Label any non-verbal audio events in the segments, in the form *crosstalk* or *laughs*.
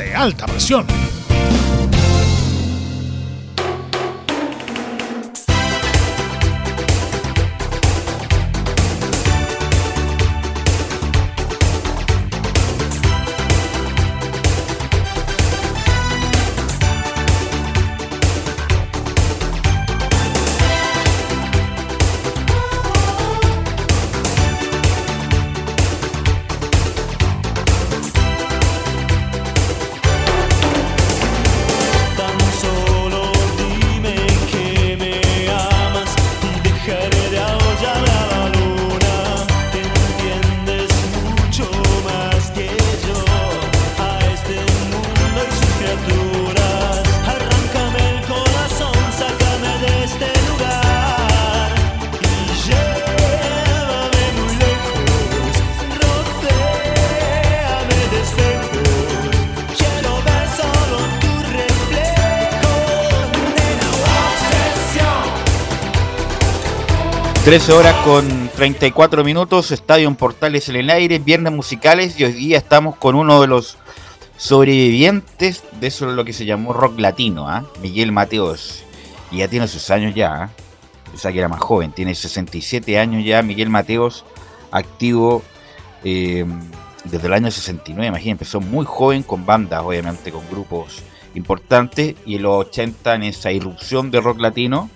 de alta presión. Trece horas con 34 minutos, Estadio en Portales en el aire, viernes musicales y hoy día estamos con uno de los sobrevivientes de eso lo que se llamó rock latino, ¿ah? Miguel Mateos. Y ya tiene sus años ya, ¿ah? o sea que era más joven, tiene 67 años ya, Miguel Mateos, activo eh, desde el año 69, imagínense, empezó muy joven con bandas, obviamente con grupos importantes, y en los 80 en esa irrupción de rock latino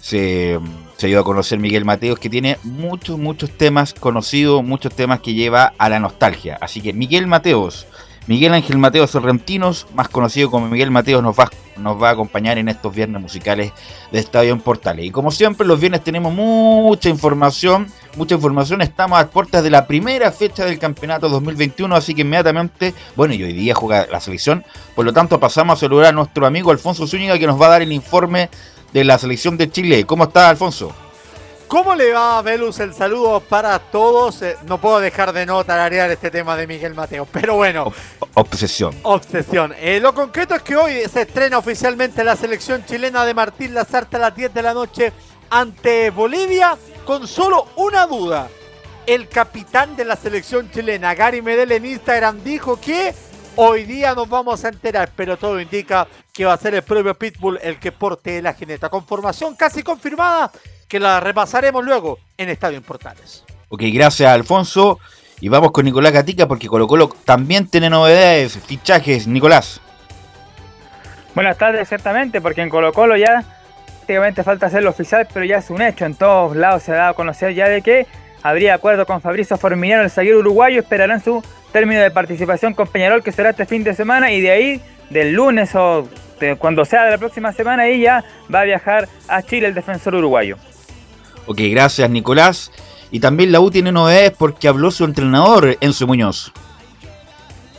se se ido a conocer Miguel Mateos, que tiene muchos, muchos temas conocidos, muchos temas que lleva a la nostalgia. Así que Miguel Mateos, Miguel Ángel Mateos Sorrentinos, más conocido como Miguel Mateos, nos va, nos va a acompañar en estos viernes musicales de Estadio en Portales. Y como siempre, los viernes tenemos mucha información, mucha información. Estamos a puertas de la primera fecha del campeonato 2021, así que inmediatamente, bueno, y hoy día juega la selección, por lo tanto pasamos a saludar a nuestro amigo Alfonso Zúñiga, que nos va a dar el informe de la selección de Chile. ¿Cómo está, Alfonso? ¿Cómo le va, Velus? El saludo para todos. Eh, no puedo dejar de no tararear este tema de Miguel Mateo, pero bueno. obsesión. Obsesión. Eh, lo concreto es que hoy se estrena oficialmente la selección chilena de Martín Lazarte a las 10 de la noche ante Bolivia con solo una duda. El capitán de la selección chilena, Gary Medel en Instagram, dijo que Hoy día nos vamos a enterar, pero todo indica que va a ser el propio Pitbull el que porte la jineta. Con formación casi confirmada, que la repasaremos luego en Estadio en Portales. Ok, gracias Alfonso. Y vamos con Nicolás Gatica porque Colo Colo también tiene novedades, fichajes. Nicolás. Buenas tardes, ciertamente, porque en Colo Colo ya prácticamente falta hacerlo oficial, pero ya es un hecho. En todos lados se ha dado a conocer ya de que habría acuerdo con Fabrizio Forminiano, el zaguero uruguayo, esperarán su término de participación con Peñarol que será este fin de semana y de ahí del lunes o cuando sea de la próxima semana ahí ya va a viajar a Chile el defensor uruguayo. Ok, gracias Nicolás. Y también la U tiene novedades porque habló su entrenador Enzo Muñoz.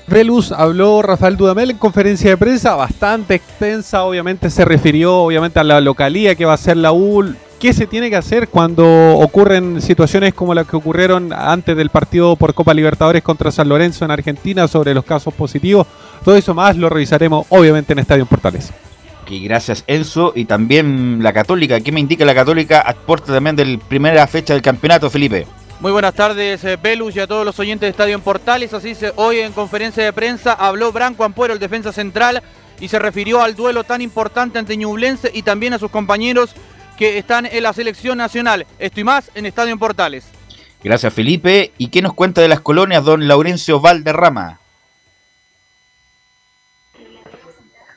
Velus habló Rafael Dudamel en conferencia de prensa bastante extensa, obviamente se refirió obviamente a la localía que va a ser la U, ¿Qué se tiene que hacer cuando ocurren situaciones como las que ocurrieron antes del partido por Copa Libertadores contra San Lorenzo en Argentina sobre los casos positivos? Todo eso más lo revisaremos obviamente en Estadio Portales. Y gracias Enzo y también la Católica. ¿Qué me indica la Católica? Aporta también de la primera fecha del campeonato, Felipe. Muy buenas tardes, Belus eh, y a todos los oyentes de Estadio en Portales. Así se, hoy en conferencia de prensa habló Branco Ampuero, el defensa central, y se refirió al duelo tan importante ante Ñublense y también a sus compañeros que están en la selección nacional. Esto y más en Estadio en Portales. Gracias Felipe. ¿Y qué nos cuenta de las colonias don Laurencio Valderrama?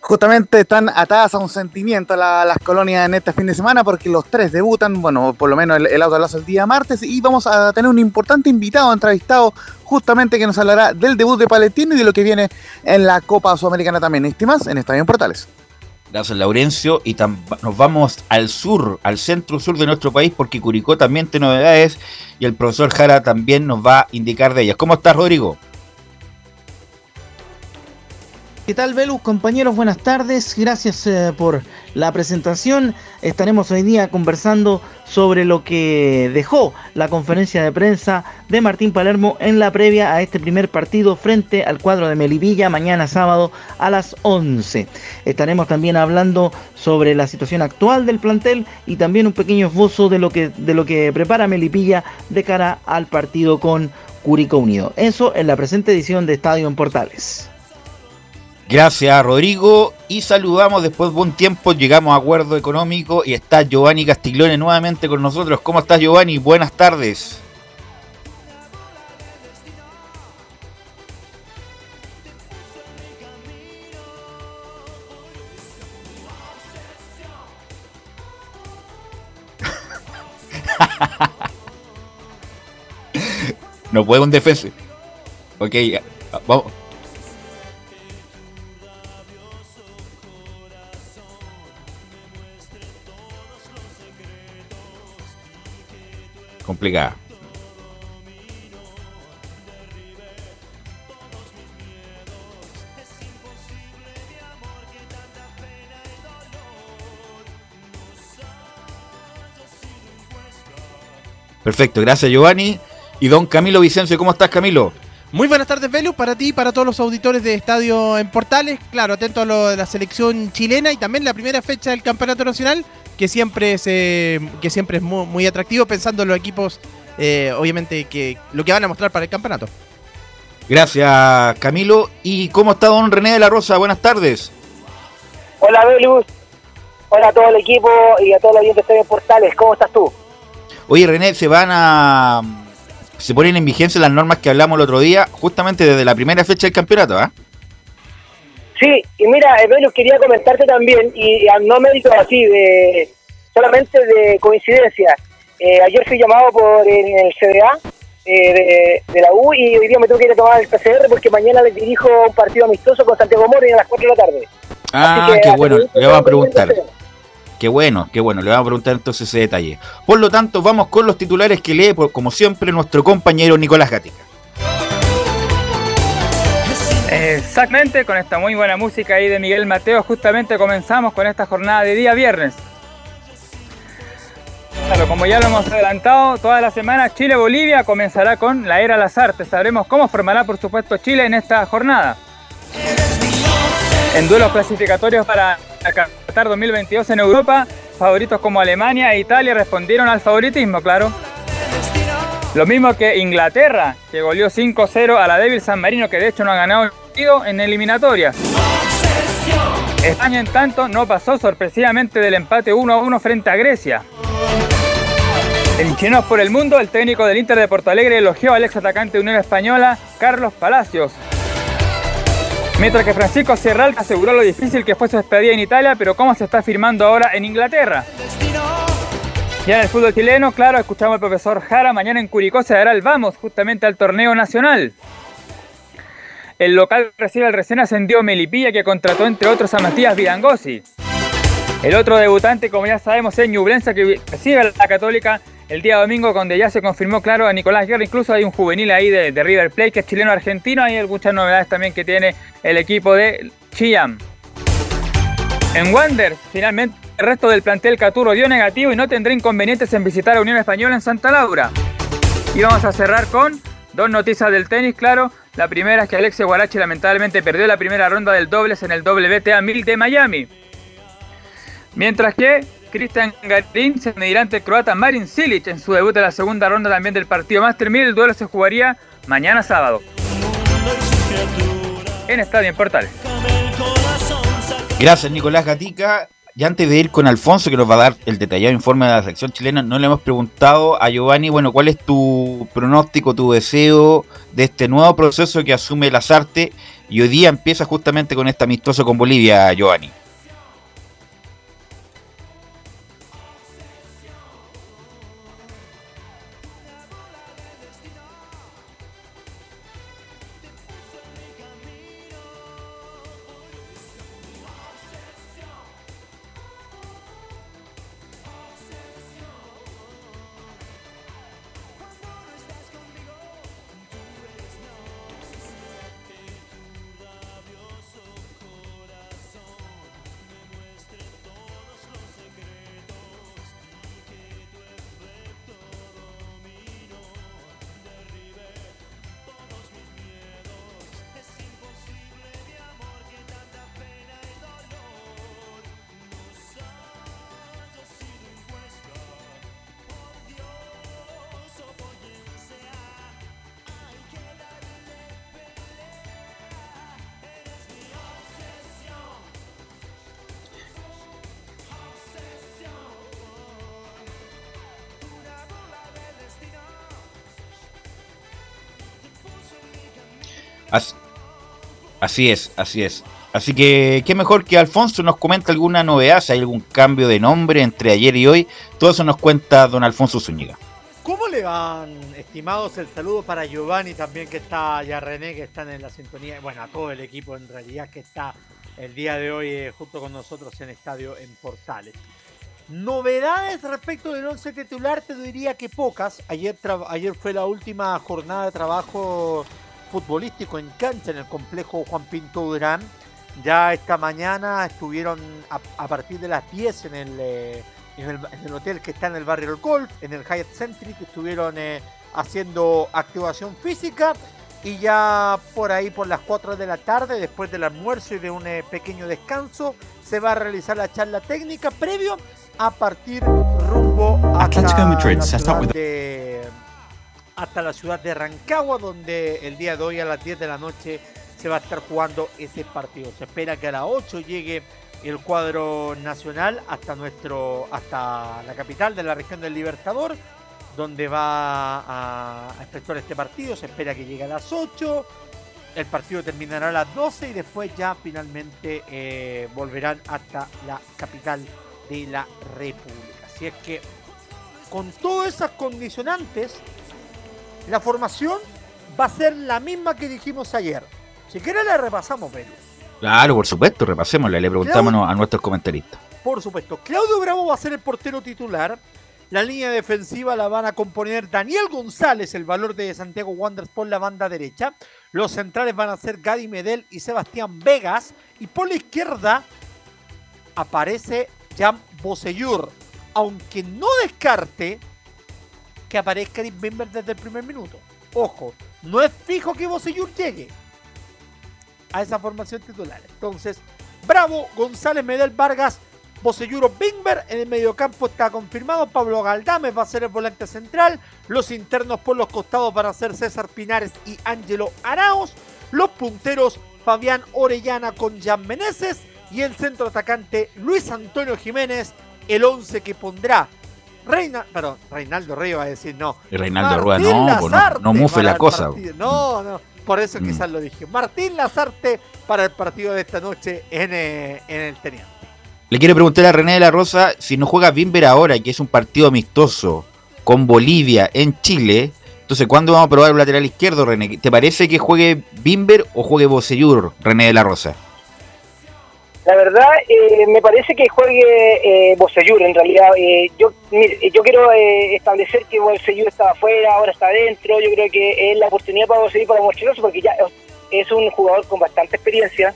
justamente están atadas a un sentimiento las colonias en este fin de semana porque los tres debutan, bueno, por lo menos el, el auto el día martes y vamos a tener un importante invitado entrevistado justamente que nos hablará del debut de Palestino y de lo que viene en la Copa Sudamericana también. ¿Y más en Estadio Portales. Gracias, Laurencio. Y nos vamos al sur, al centro sur de nuestro país, porque Curicó también tiene novedades y el profesor Jara también nos va a indicar de ellas. ¿Cómo estás, Rodrigo? ¿Qué tal, Velus? Compañeros, buenas tardes. Gracias eh, por la presentación. Estaremos hoy día conversando sobre lo que dejó la conferencia de prensa de Martín Palermo en la previa a este primer partido frente al cuadro de Melipilla mañana sábado a las 11. Estaremos también hablando sobre la situación actual del plantel y también un pequeño esbozo de lo que, de lo que prepara Melipilla de cara al partido con Curicó Unido. Eso en la presente edición de Estadio en Portales. Gracias, Rodrigo. Y saludamos después de un tiempo, llegamos a acuerdo económico y está Giovanni Castiglione nuevamente con nosotros. ¿Cómo estás, Giovanni? Buenas tardes. *laughs* no puede un defensa. Ok, vamos. Complicada. Perfecto, gracias Giovanni. Y don Camilo Vicencio, ¿cómo estás Camilo? Muy buenas tardes, Velus, para ti y para todos los auditores de Estadio en Portales. Claro, atento a lo de la selección chilena y también la primera fecha del Campeonato Nacional que siempre es, eh, que siempre es muy, atractivo pensando en los equipos, eh, obviamente, que lo que van a mostrar para el campeonato. Gracias, Camilo. ¿Y cómo está don René de la Rosa? Buenas tardes. Hola, Belus. Hola a todo el equipo y a todos los oyentes de Portales. ¿Cómo estás tú? Oye, René, se van a... Se ponen en vigencia las normas que hablamos el otro día, justamente desde la primera fecha del campeonato, ¿ah? Sí, y mira, Belus, quería comentarte también, y, no mérito así, de solamente de coincidencia. Eh, ayer fui llamado por el, CDA eh, de, la U y hoy día me tengo que ir a tomar el PCR porque mañana les dirijo un partido amistoso con Santiago Mori a las 4 de la tarde. Ah, qué bueno, le vamos a preguntar. Qué bueno, qué bueno, le vamos a preguntar entonces ese detalle. Por lo tanto, vamos con los titulares que lee, como siempre, nuestro compañero Nicolás Gatica. Exactamente, con esta muy buena música ahí de Miguel Mateo, justamente comenzamos con esta jornada de día viernes. Claro, como ya lo hemos adelantado, toda la semana Chile-Bolivia comenzará con la era las artes. Sabremos cómo formará, por supuesto, Chile en esta jornada. En duelos clasificatorios para Qatar 2022 en Europa, favoritos como Alemania e Italia respondieron al favoritismo, claro. Lo mismo que Inglaterra, que goleó 5-0 a la débil San Marino, que de hecho no ha ganado partido en eliminatorias. España, en tanto, no pasó sorpresivamente del empate 1-1 frente a Grecia. En Chinos por el Mundo, el técnico del Inter de Porto Alegre elogió al ex atacante de Unión Española, Carlos Palacios. Mientras que Francisco Serralta aseguró lo difícil que fue su despedida en Italia, pero cómo se está firmando ahora en Inglaterra. Ya en el fútbol chileno, claro, escuchamos al profesor Jara, mañana en Curicó se dará el vamos justamente al torneo nacional. El local recibe al recién ascendido Melipilla que contrató entre otros a Matías Vidangosi. El otro debutante, como ya sabemos, es Ñublense que recibe a la Católica el día domingo donde ya se confirmó, claro, a Nicolás Guerra. Incluso hay un juvenil ahí de, River Plate que es chileno-argentino. Hay muchas novedades también que tiene el equipo de Chillán. En Wanderers, finalmente el resto del plantel Caturo dio negativo y no tendrá inconvenientes en visitar a Unión Española en Santa Laura. Y vamos a cerrar con dos noticias del tenis, claro. La primera es que Alexia Guarachi lamentablemente perdió la primera ronda del dobles en el WTA 1000 de Miami. Mientras que Cristian Garín se medirá ante el croata Marin Silic en su debut de la segunda ronda también del partido Master 1000. El duelo se jugaría mañana sábado. En Estadio en Portales. Gracias Nicolás Gatica. Y antes de ir con Alfonso, que nos va a dar el detallado informe de la sección chilena, no le hemos preguntado a Giovanni, bueno, ¿cuál es tu pronóstico, tu deseo de este nuevo proceso que asume Lazarte y hoy día empieza justamente con este amistoso con Bolivia, Giovanni? Así, es, así es. Así que, qué mejor que Alfonso nos comente alguna novedad, si hay algún cambio de nombre entre ayer y hoy. Todo eso nos cuenta don Alfonso Zúñiga. ¿Cómo le van, estimados? El saludo para Giovanni también, que está, ya René, que están en la sintonía. Bueno, a todo el equipo en realidad que está el día de hoy eh, junto con nosotros en Estadio en Portales. Novedades respecto del once titular, te diría que pocas. Ayer, ayer fue la última jornada de trabajo futbolístico en cancha en el complejo Juan Pinto Durán. Ya esta mañana estuvieron a, partir de las 10 eh, en el, en, el, hotel que está en el barrio del Golf, en el Hyatt Centric, estuvieron eh, haciendo activación física y ya por ahí por las 4 de la tarde, después del almuerzo y de un eh, pequeño descanso, se va a realizar la charla técnica previo a partir rumbo a la de hasta la ciudad de Rancagua, donde el día de hoy a las 10 de la noche se va a estar jugando ese partido. Se espera que a las 8 llegue el cuadro nacional hasta nuestro hasta la capital de la región del Libertador, donde va a efectuar este partido. Se espera que llegue a las 8. El partido terminará a las 12 y después ya finalmente eh, volverán hasta la capital de la República. Así es que con todas esas condicionantes, la formación va a ser la misma que dijimos ayer. Si quiere la repasamos, pero. Claro, por supuesto, repasémosla, le preguntamos a nuestros comentaristas. Por supuesto, Claudio Bravo va a ser el portero titular. La línea defensiva la van a componer Daniel González, el valor de Santiago Wanderers por la banda derecha. Los centrales van a ser Gadi Medel y Sebastián Vegas. Y por la izquierda aparece Jan Boseyur. Aunque no descarte que aparezca Deep Bimber desde el primer minuto. Ojo, no es fijo que Bosellur llegue a esa formación titular. Entonces, Bravo, González, Medel, Vargas, Boselluro, Bimber. En el mediocampo está confirmado. Pablo Galdames va a ser el volante central. Los internos por los costados van a ser César Pinares y Ángelo Araos. Los punteros, Fabián Orellana con Jan Meneses. Y el centro atacante, Luis Antonio Jiménez. El 11 que pondrá Reina, perdón, Reinaldo Rey va a decir no. Reinaldo Rueda, no, pues no, no mufe la cosa. No, no, por eso mm. quizás lo dije. Martín Lazarte para el partido de esta noche en, eh, en el Teniente. Le quiero preguntar a René de la Rosa si no juega Bimber ahora, que es un partido amistoso con Bolivia en Chile. Entonces, ¿cuándo vamos a probar el lateral izquierdo, René? ¿Te parece que juegue Bimber o juegue Bocellur, René de la Rosa? La verdad, eh, me parece que juegue eh, en realidad. Eh, yo yo quiero eh, establecer que Bocellur estaba afuera, ahora está adentro. Yo creo que es la oportunidad para Bocellur para mostrarse porque ya es un jugador con bastante experiencia.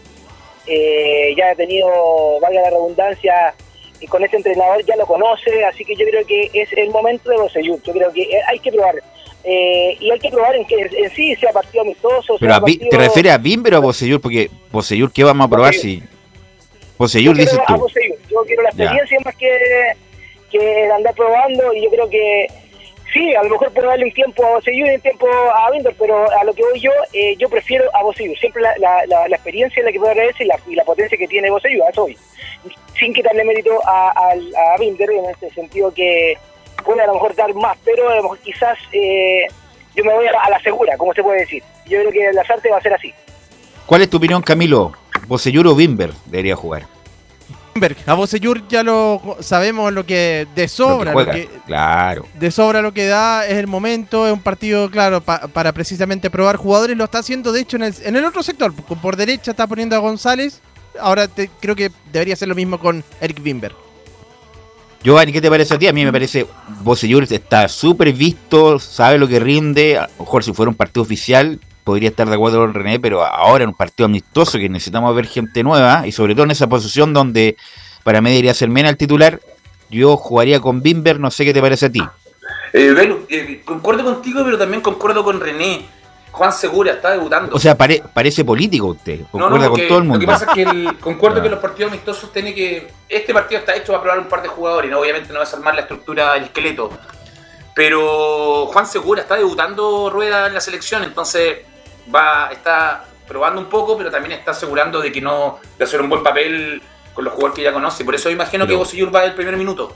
ya ha tenido, valga la redundancia, y con este entrenador ya lo conoce, así que yo creo que es el momento de Bocellur. Yo creo que hay que probar. y hay que probar en que en sí sea partido amistoso. Pero ¿te refieres a Bimber o a Bocellur? Porque Bocellur, ¿qué vamos a probar si Poseyur, dices tú. Yo quiero la experiencia más que, que andar probando y yo creo que Sí, a lo mejor puedo darle un tiempo a Boseyur y un tiempo a Binder, pero a lo que voy yo, eh, yo prefiero a Boseyur. Siempre la, la, la, la experiencia es la que puedo agradecer y la, y la potencia que tiene Boseyur, a eso voy. Sin quitarle mérito a, a, a Binder, en este sentido que puede a lo mejor dar más, pero a lo mejor quizás eh, yo me voy a, a la segura, como se puede decir. Yo creo que las artes va a ser así. ¿Cuál es tu opinión, Camilo? ¿Boseyur o Bimber debería jugar? Bimber, a Boseyur ya lo sabemos lo que de sobra, Lo lo que que, juega, claro. de sobra lo que da es el momento, es un partido, claro, pa- para precisamente probar jugadores, lo está haciendo de hecho en el, en el otro sector, por por derecha está poniendo a González, ahora te- creo que debería ser lo mismo con Eric Bimber. Giovanni, ¿qué te parece a ti? A mí me parece Boseyur está súper visto, sabe lo que rinde. A lo mejor si fuera un partido oficial podría estar de acuerdo con René, pero ahora en un partido amistoso que necesitamos ver gente nueva y sobre todo en esa posición donde para mí debería ser Mena el titular, yo jugaría con Bimber, no sé qué te parece a ti. Eh, Belu, eh, concuerdo contigo, pero también concuerdo con René. Juan Segura está debutando. O sea, pare- parece político usted, concuerda no, con que- todo el Lo mundo. que pasa es que el- *laughs* concuerdo Ah. que los partidos amistosos tienen que. Este partido está hecho para probar un par de jugadores, ¿no? obviamente no vas a armar la estructura del esqueleto. Pero Juan Segura está debutando rueda en la selección, entonces va, está probando un poco, pero también está asegurando de que no de hacer un buen papel con los jugadores que ya conoce. Por eso imagino que Pero- Bosellur va el primer minuto.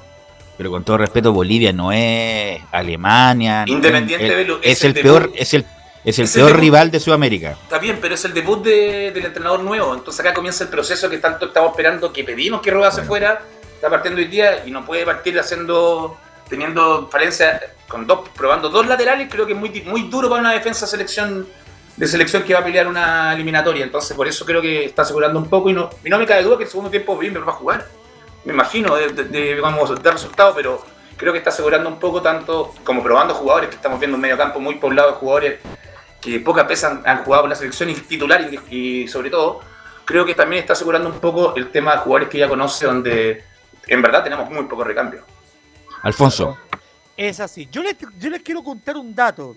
Pero con todo respeto, Bolivia no es Alemania. no Independiente, es, Belu, es es el el peor, debut. es el, es el Es peor rival de Sudamérica. Está bien, pero es el debut de- del entrenador nuevo. Entonces acá comienza el proceso que tanto estamos esperando, que pedimos que Rueda se fuera. Está partiendo hoy día y no puede partir haciendo, teniendo falencia con dos, probando dos laterales. Creo que es muy, muy duro para una defensa selección de selección que va a pelear una eliminatoria. Entonces por eso creo que está asegurando un poco y no, y no me cabe duda que el segundo tiempo Bimber va a jugar. Me imagino de, de, de- vamos, de resultado, pero creo que está asegurando un poco tanto como probando jugadores, que estamos viendo un medio campo muy poblado de jugadores que pocas veces han, han jugado en la selección y titular y, y sobre todo creo que también está asegurando un poco el tema de jugadores que ya conoce donde en verdad tenemos muy poco recambio. Alfonso, Es así. Yo les, yo les quiero contar un dato.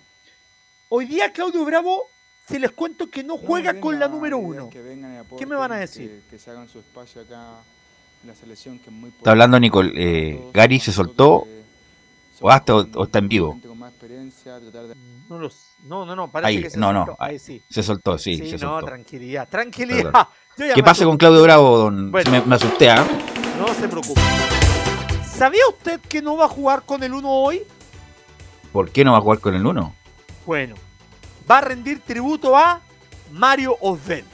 Hoy día Claudio Bravo, se les cuento que no juega con la número uno. ¿Qué me van a decir? Que, se hagan su espacio acá en la selección, que es muy está hablando Nicole. Eh, Gary se soltó o hasta o, o está en vivo. con más experiencia, tratar de... No, los- no, no, no, parece Ahí, que se no, no, soltó. Ahí sí. Se soltó, sí, Sí, se no, soltó. tranquilidad, tranquilidad. *laughs* Ya ¿Qué pasa con Claudio Bravo, don? Bueno. Me, me asusté, ¿ah? No se preocupe. ¿Sabía usted que no va a jugar con el 1 hoy? ¿Por qué no va a jugar con el 1? Bueno, va a rendir tributo a Mario Osven.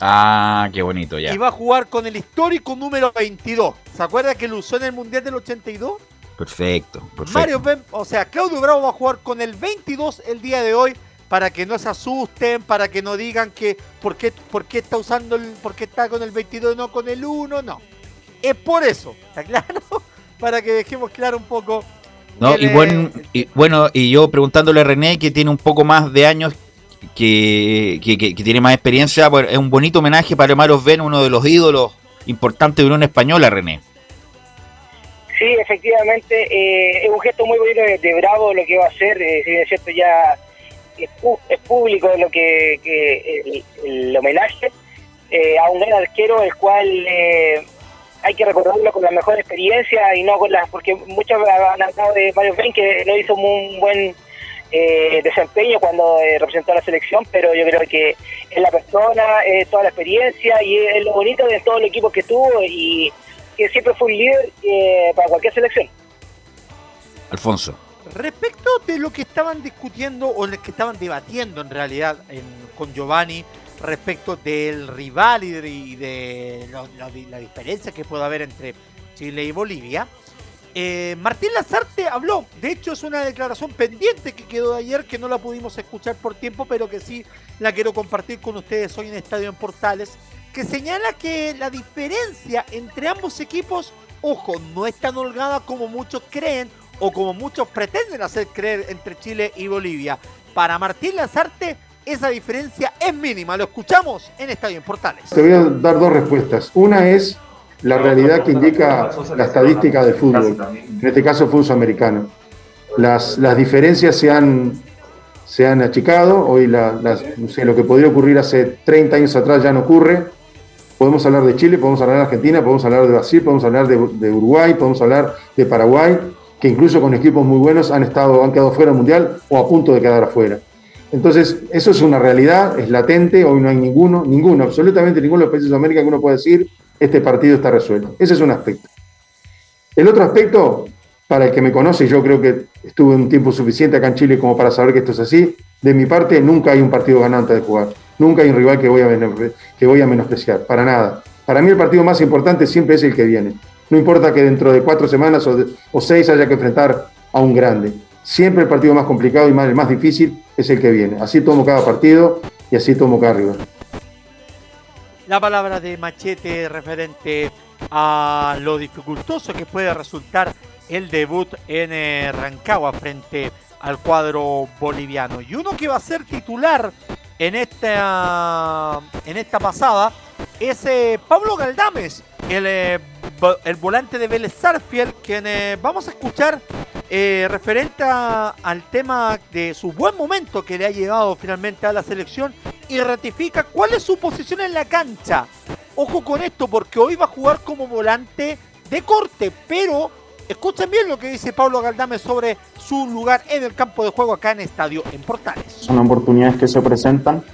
Ah, qué bonito ya. Y va a jugar con el histórico número 22. ¿Se acuerda que lo usó en el Mundial del 82? Perfecto, perfecto. Mario Osven, o sea, Claudio Bravo va a jugar con el 22 el día de hoy para que no se asusten, para que no digan que por qué, por qué está usando el, por qué está con el 22 y no con el 1, no. Es por eso, ¿está claro? *laughs* para que dejemos claro un poco. No, y, buen, y bueno, y yo preguntándole a René, que tiene un poco más de años, que, que, que- que tiene más experiencia, pues, es un bonito homenaje para Maros Ben, uno de los ídolos importantes de Unión Española, René. Sí, efectivamente, eh, es un gesto muy bonito de, de Bravo lo que va a hacer, eh, si es cierto ya es, es público lo que, que el, el homenaje eh, a un gran arquero el cual eh, hay que recordarlo con la mejor experiencia y no con las, porque muchos han hablado de Mario Ben que no hizo un buen eh, desempeño cuando eh, representó a la selección, pero yo creo que es la persona, es toda la experiencia y es lo bonito de todo el equipo que tuvo y que siempre fue un líder eh, para cualquier selección. Alfonso. Respecto de lo que estaban discutiendo o lo que estaban debatiendo en realidad en- con Giovanni respecto del rival y de, la diferencia que puede haber entre Chile y Bolivia, eh, Martín Lazarte habló. De hecho, es una declaración pendiente que quedó de ayer que no la pudimos escuchar por tiempo, pero que sí la quiero compartir con ustedes hoy en Estadio en Portales, que señala que la diferencia entre ambos equipos, ojo, no es tan holgada como muchos creen o como muchos pretenden hacer creer entre Chile y Bolivia. Para Martín Lazarte, esa diferencia es mínima. Lo escuchamos en Estadio en Portales. Te voy a dar dos respuestas. Una es la realidad que indica la estadística del fútbol, en este caso fútbol sudamericano. Las, las diferencias se han, se han achicado, hoy la- las- no sé, lo que podría ocurrir hace 30 años atrás ya no ocurre. Podemos hablar de Chile, podemos hablar de Argentina, podemos hablar de Brasil, podemos hablar de, de Uruguay, podemos hablar de Paraguay. que incluso con equipos muy buenos han, estado, han quedado fuera del Mundial o a punto de quedar afuera. Entonces, eso es una realidad, es latente, hoy no hay ninguno, ninguno, absolutamente ninguno de los países de América que uno pueda decir, este partido está resuelto. Ese es un aspecto. El otro aspecto, para el que me conoce, yo creo que estuve un tiempo suficiente acá en Chile como para saber que esto es así, de mi parte nunca hay un partido ganante de jugar, nunca hay un rival que voy a, menospreciar, para nada. Para mí el partido más importante siempre es el que viene. No importa que dentro de cuatro semanas o, o seis haya que enfrentar a un grande. Siempre el partido más complicado y más, el más difícil es el que viene. Así tomo cada partido y así tomo cada rival. La palabra de Machete referente a lo dificultoso que puede resultar el debut en eh, Rancagua frente al cuadro boliviano. Y uno que va a ser titular en esta, en esta pasada es eh, Pablo Galdames, el, eh, el, volante de Vélez Sarfield, quien vamos a escuchar referente al tema de su buen momento que le ha llevado finalmente a la selección y ratifica cuál es su posición en la cancha. Ojo con esto porque hoy va a jugar como volante de corte, pero escuchen bien lo que dice Pablo Galdame sobre su lugar en el campo de juego acá en Estadio en Portales. Son oportunidades que se presentan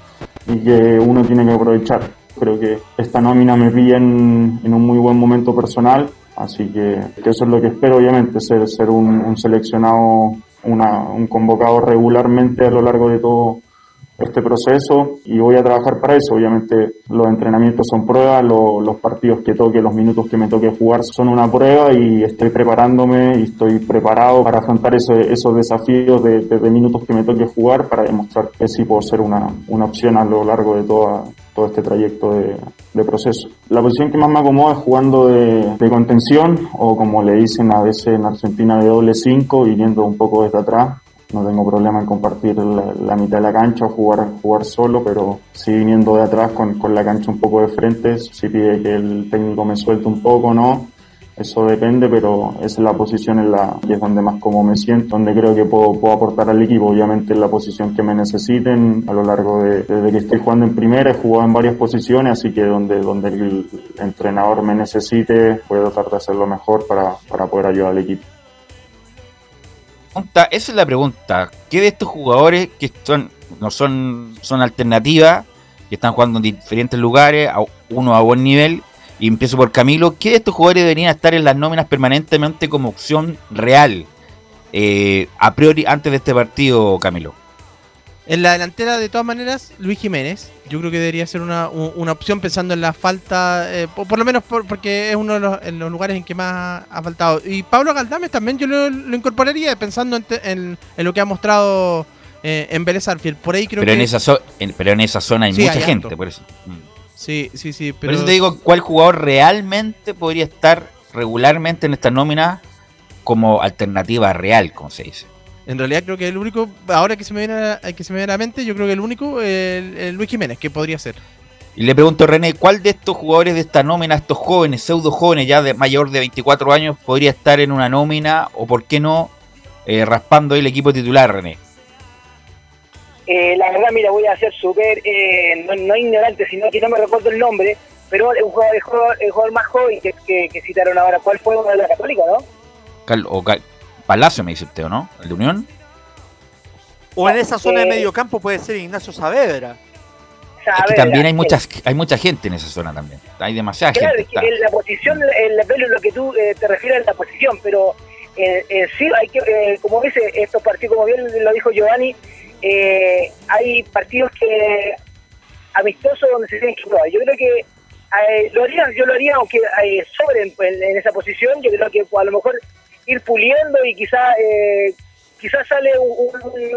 y que uno tiene que aprovechar. Creo que esta nómina me pilla en, un muy buen momento personal, así que, eso es lo que espero, obviamente, ser, ser un, seleccionado, un convocado regularmente a lo largo de todo este proceso y voy a trabajar para eso. Obviamente los entrenamientos son pruebas, los partidos que toque, los minutos que me toque jugar son una prueba y estoy preparándome y estoy preparado para afrontar esos desafíos de, minutos que me toque jugar para demostrar que sí puedo ser una, una opción a lo largo de toda, todo este trayecto de, de, proceso. La posición que más me acomoda es jugando de, de, contención o como le dicen a veces en Argentina de doble 5 viniendo un poco desde atrás no tengo problema en compartir la, mitad de la cancha o jugar, jugar solo, pero si viniendo de atrás con, con, la cancha un poco de frente, si pide que el técnico me suelte un poco, no. Eso depende, pero es la posición en la que es donde más como me siento, donde creo que puedo, puedo aportar al equipo. Obviamente en la posición que me necesiten a lo largo de desde que estoy jugando en primera, he jugado en varias posiciones, así que donde, donde el entrenador me necesite, puedo tratar de hacerlo mejor para, para poder ayudar al equipo esa es la pregunta. ¿Qué de estos jugadores que son, no son, son alternativas, que están jugando en diferentes lugares, a uno a buen nivel, y empiezo por Camilo, ¿qué de estos jugadores deberían estar en las nóminas permanentemente como opción real? Eh, a priori, antes de este partido, Camilo. En la delantera, de todas maneras, Luis Jiménez. Yo creo que debería ser una, opción pensando en la falta, eh, por, lo menos porque es uno de los, lugares en que más ha faltado. Y Pablo Galdames también yo lo, incorporaría pensando en, lo que ha mostrado eh, en Vélez Arfield. Por ahí creo pero que... En esa pero en esa zona hay mucha gente, por eso. Mm. Sí, sí, sí. Pero... Por eso te digo, ¿cuál jugador realmente podría estar regularmente en esta nómina como alternativa real, como se dice? En realidad creo que el único, ahora que se me viene a, que se me viene a la mente, yo creo que el único, el, Luis Jiménez, que podría ser. Y le pregunto a René, ¿cuál de estos jugadores de esta nómina, estos jóvenes, pseudo jóvenes ya de mayor de 24 años, podría estar en una nómina o por qué no eh, raspando el equipo titular, René? Eh, la verdad, mira, voy a ser súper, eh, no, ignorante, sino que no me recuerdo el nombre, pero un jugador, el jugador, más joven que, que, citaron ahora, ¿cuál fue uno de la Católica, no? Cal, o Palacio, me dice usted, ¿o no? ¿El de Unión? O en esa zona de medio campo puede ser Ignacio Saavedra. Es que también hay muchas, hay mucha gente en esa zona también. Hay demasiada claro, gente. Claro, en la posición, en es lo que tú eh, te refieres a la posición, pero eh, eh, sí hay que, como dice, estos partidos, como bien lo dijo Giovanni, hay partidos que amistosos donde se tienen que probar. Yo creo que lo haría, yo lo haría aunque sobre en, esa posición, yo creo que a lo mejor ir puliendo y quizá eh, quizás sale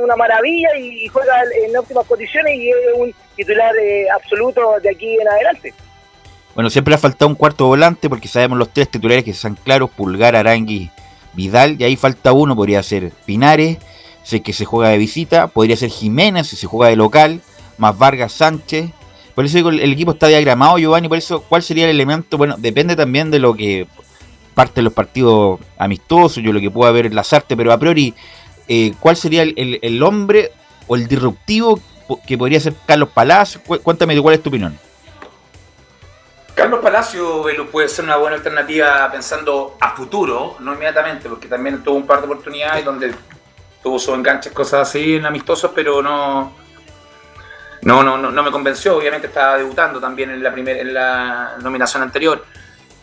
una maravilla y, juega en óptimas condiciones y es un titular eh, absoluto de aquí en adelante. Bueno, siempre ha faltado un cuarto volante porque sabemos los tres titulares que están claros, Pulgar, Arangui, Vidal, y ahí falta uno, podría ser Pinares, sé que se juega de visita, podría ser Jiménez si se juega de local, más Vargas Sánchez. Por eso digo, el equipo está diagramado, Giovanni, por eso, ¿cuál sería el elemento? Bueno, depende también de lo que parte de los partidos amistosos, yo lo que pueda ver en las artes, pero a priori, eh, ¿cuál sería el, hombre o el disruptivo que podría ser Carlos Palacio? Cuéntame cuál es tu opinión. Carlos Palacio Velu, puede ser una buena alternativa pensando a futuro, no inmediatamente, porque también tuvo un par de oportunidades donde tuvo sus enganches, cosas así en amistosos, pero no, no, no, no, me convenció. Obviamente estaba debutando también en la primera, en la nominación anterior.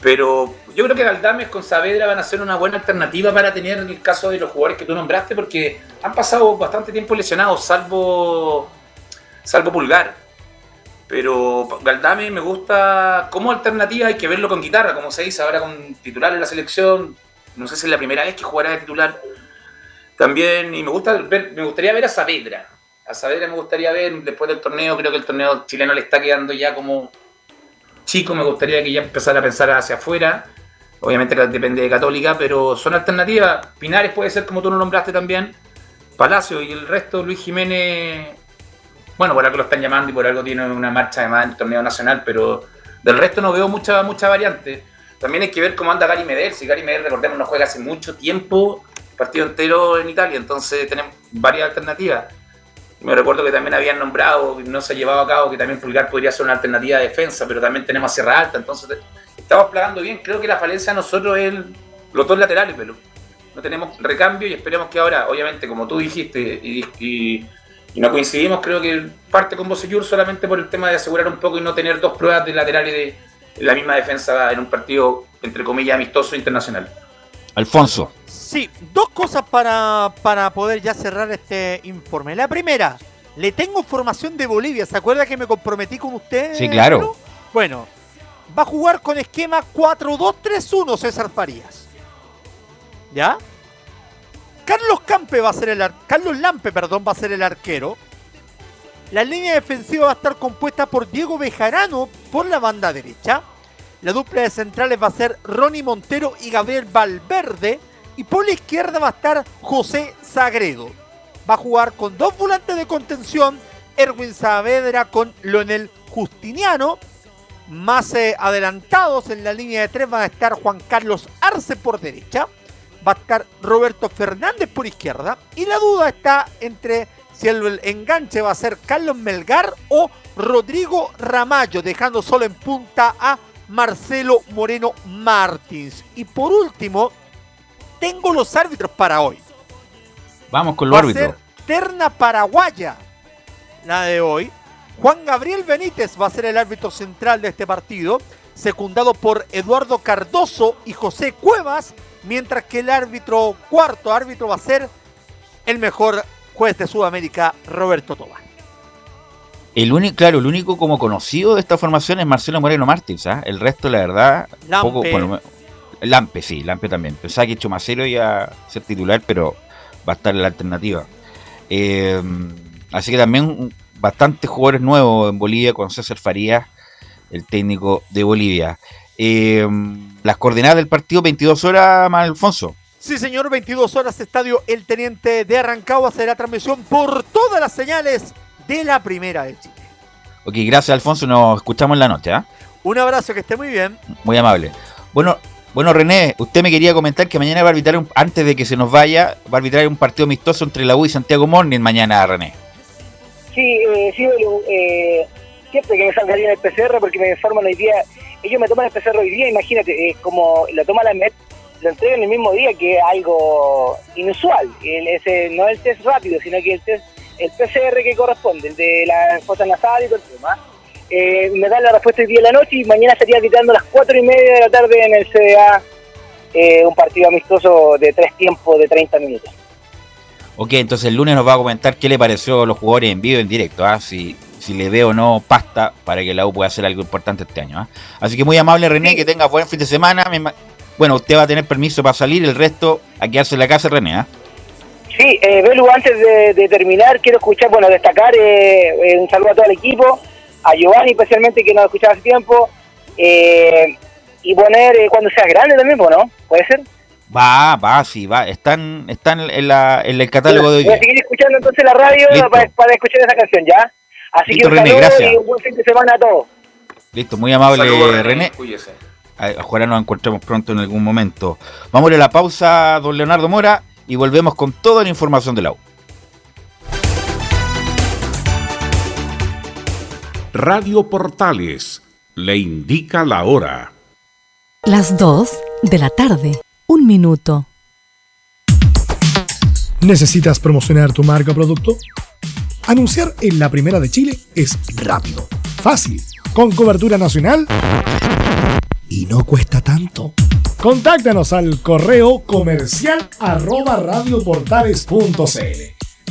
Pero yo creo que Galdames con Saavedra van a ser una buena alternativa para tener el caso de los jugadores que tú nombraste, porque han pasado bastante tiempo lesionados, salvo, salvo Pulgar. Pero Galdame me gusta como alternativa, hay que verlo con guitarra, como se dice ahora con titular en la selección. No sé si es la primera vez que jugará de titular. También, y me gusta ver, me gustaría ver a Saavedra. A Saavedra me gustaría ver después del torneo, creo que el torneo chileno le está quedando ya como chico, me gustaría que ya empezara a pensar hacia afuera. Obviamente depende de Católica, pero son alternativas. Pinares puede ser como tú lo nombraste también. Palacio y el resto, Luis Jiménez, bueno, por algo lo están llamando y por algo tiene una marcha además en el torneo nacional, pero del resto no veo mucha, mucha variante. También hay que ver cómo anda Gary Medel. Si Gary Medel, recordemos, no juega hace mucho tiempo, partido entero en Italia, entonces tenemos varias alternativas. Me recuerdo que también habían nombrado, no se ha llevado a cabo, que también Pulgar podría ser una alternativa de defensa, pero también tenemos a Sierra Alta, entonces estamos plagando bien. Creo que la falencia de nosotros es los dos laterales, pero no tenemos recambio y esperemos que ahora, obviamente, como tú dijiste, y, y, no coincidimos, creo que parte con Bosellur solamente por el tema de asegurar un poco y no tener dos pruebas de laterales de la misma defensa en un partido, entre comillas, amistoso internacional. Alfonso. Sí, dos cosas para, para poder ya cerrar este informe. La primera, le tengo información de Bolivia. ¿Se acuerda que me comprometí con usted? Sí, claro. Bueno, va a jugar con esquema 4-2-3-1 César Farías. ¿Ya? Carlos Campe va a ser el ar- Carlos Lampe, perdón, va a ser el arquero. La línea defensiva va a estar compuesta por Diego Bejarano por la banda derecha. La dupla de centrales va a ser Ronnie Montero y Gabriel Valverde. Y por la izquierda va a estar José Sagredo. Va a jugar con dos volantes de contención. Erwin Saavedra con Leonel Justiniano. Más eh, adelantados en la línea de tres van a estar Juan Carlos Arce por derecha. Va a estar Roberto Fernández por izquierda. Y la duda está entre si el enganche va a ser Carlos Melgar o Rodrigo Ramallo, dejando solo en punta a Marcelo Moreno Martins. Y por último, tengo los árbitros para hoy. Vamos con los Va a árbitros. ser terna paraguaya la de hoy. Juan Gabriel Benítez va a ser el árbitro central de este partido, secundado por Eduardo Cardoso y José Cuevas, mientras que el árbitro cuarto árbitro va a ser el mejor juez de Sudamérica, Roberto Tobar. El único, claro, el único como conocido de esta formación es Marcelo Moreno Martins, ¿ah? El resto, la verdad, Lampe. poco. me- Lampe, sí, Lampe también. Pensaba que Chumacero iba a ser titular, pero va a estar en la alternativa. Eh, así que también bastantes jugadores nuevos en Bolivia con César Farías, el técnico de Bolivia. Eh, las coordenadas del partido, 22 horas, más Alfonso. Sí, señor, 22 horas, Estadio El Teniente de Arrancagua será transmisión por todas las señales de la Primera de Chile. Ok, gracias Alfonso, nos escuchamos en la noche, ¿ah? Un abrazo, que esté muy bien. Muy amable. Bueno, bueno René, usted me quería comentar que mañana va a arbitrar, un- antes de que se nos vaya, va a arbitrar un partido amistoso entre la U y Santiago Morning mañana, René. Sí, eh, sí, eh, siempre que me salga bien el PCR, porque me informan hoy día, ellos me toman el PCR hoy día, imagínate, es como lo toma la MET, lo entregan el mismo día, que es algo inusual. El, ese, no el test rápido, sino que el test, el PCR que corresponde, el de la fosa nasal y todo el tema. Eh, me dan la respuesta hoy día en la noche y mañana estaría gritando a las cuatro y media de la tarde en el CDA eh, un partido amistoso de tres tiempos de 30 minutos. Ok, entonces el lunes nos va a comentar qué le pareció a los jugadores en vivo, en directo, ¿ah? si, si le ve o no pasta para que la U pueda hacer algo importante este año. ¿ah? Así que muy amable René, que tenga buen fin de semana. Bueno, usted va a tener permiso para salir, el resto a quedarse en la casa, René. ¿ah? Sí, eh, Belu, antes de, de terminar, quiero escuchar, bueno, destacar eh, eh, un saludo a todo el equipo, a Giovanni especialmente, que nos escuchaba hace tiempo, eh, y poner eh, cuando seas grande también, pues, ¿no? ¿Puede ser? Va, va, sí, va. Están, están en, la, en el catálogo de hoy Voy a seguir escuchando entonces la radio para, para escuchar esa canción, ¿ya? Así Listo, que un René, saludo gracias. y un buen fin de semana a todos. Listo, muy amable Saludos, René. A- Ojalá nos encontremos pronto en algún momento. Vamos a la pausa, don Leonardo Mora, y volvemos con toda la información de la U. Radio Portales le indica la hora. Las 2 de la tarde. Un minuto. ¿Necesitas promocionar tu marca o producto? Anunciar en la primera de Chile es rápido, fácil, con cobertura nacional y no cuesta tanto. Contáctanos al correo comercial arroba radioportales.cl.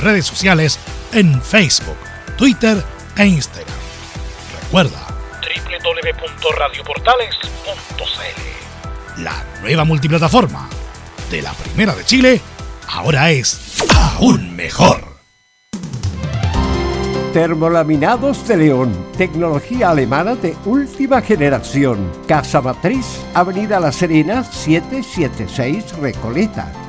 redes sociales en Facebook, Twitter e Instagram. Recuerda www.radioportales.cl La nueva multiplataforma de la Primera de Chile ahora es aún mejor. Termolaminados de León, tecnología alemana de última generación. Casa Matriz, Avenida La Serena, 776 Recoleta.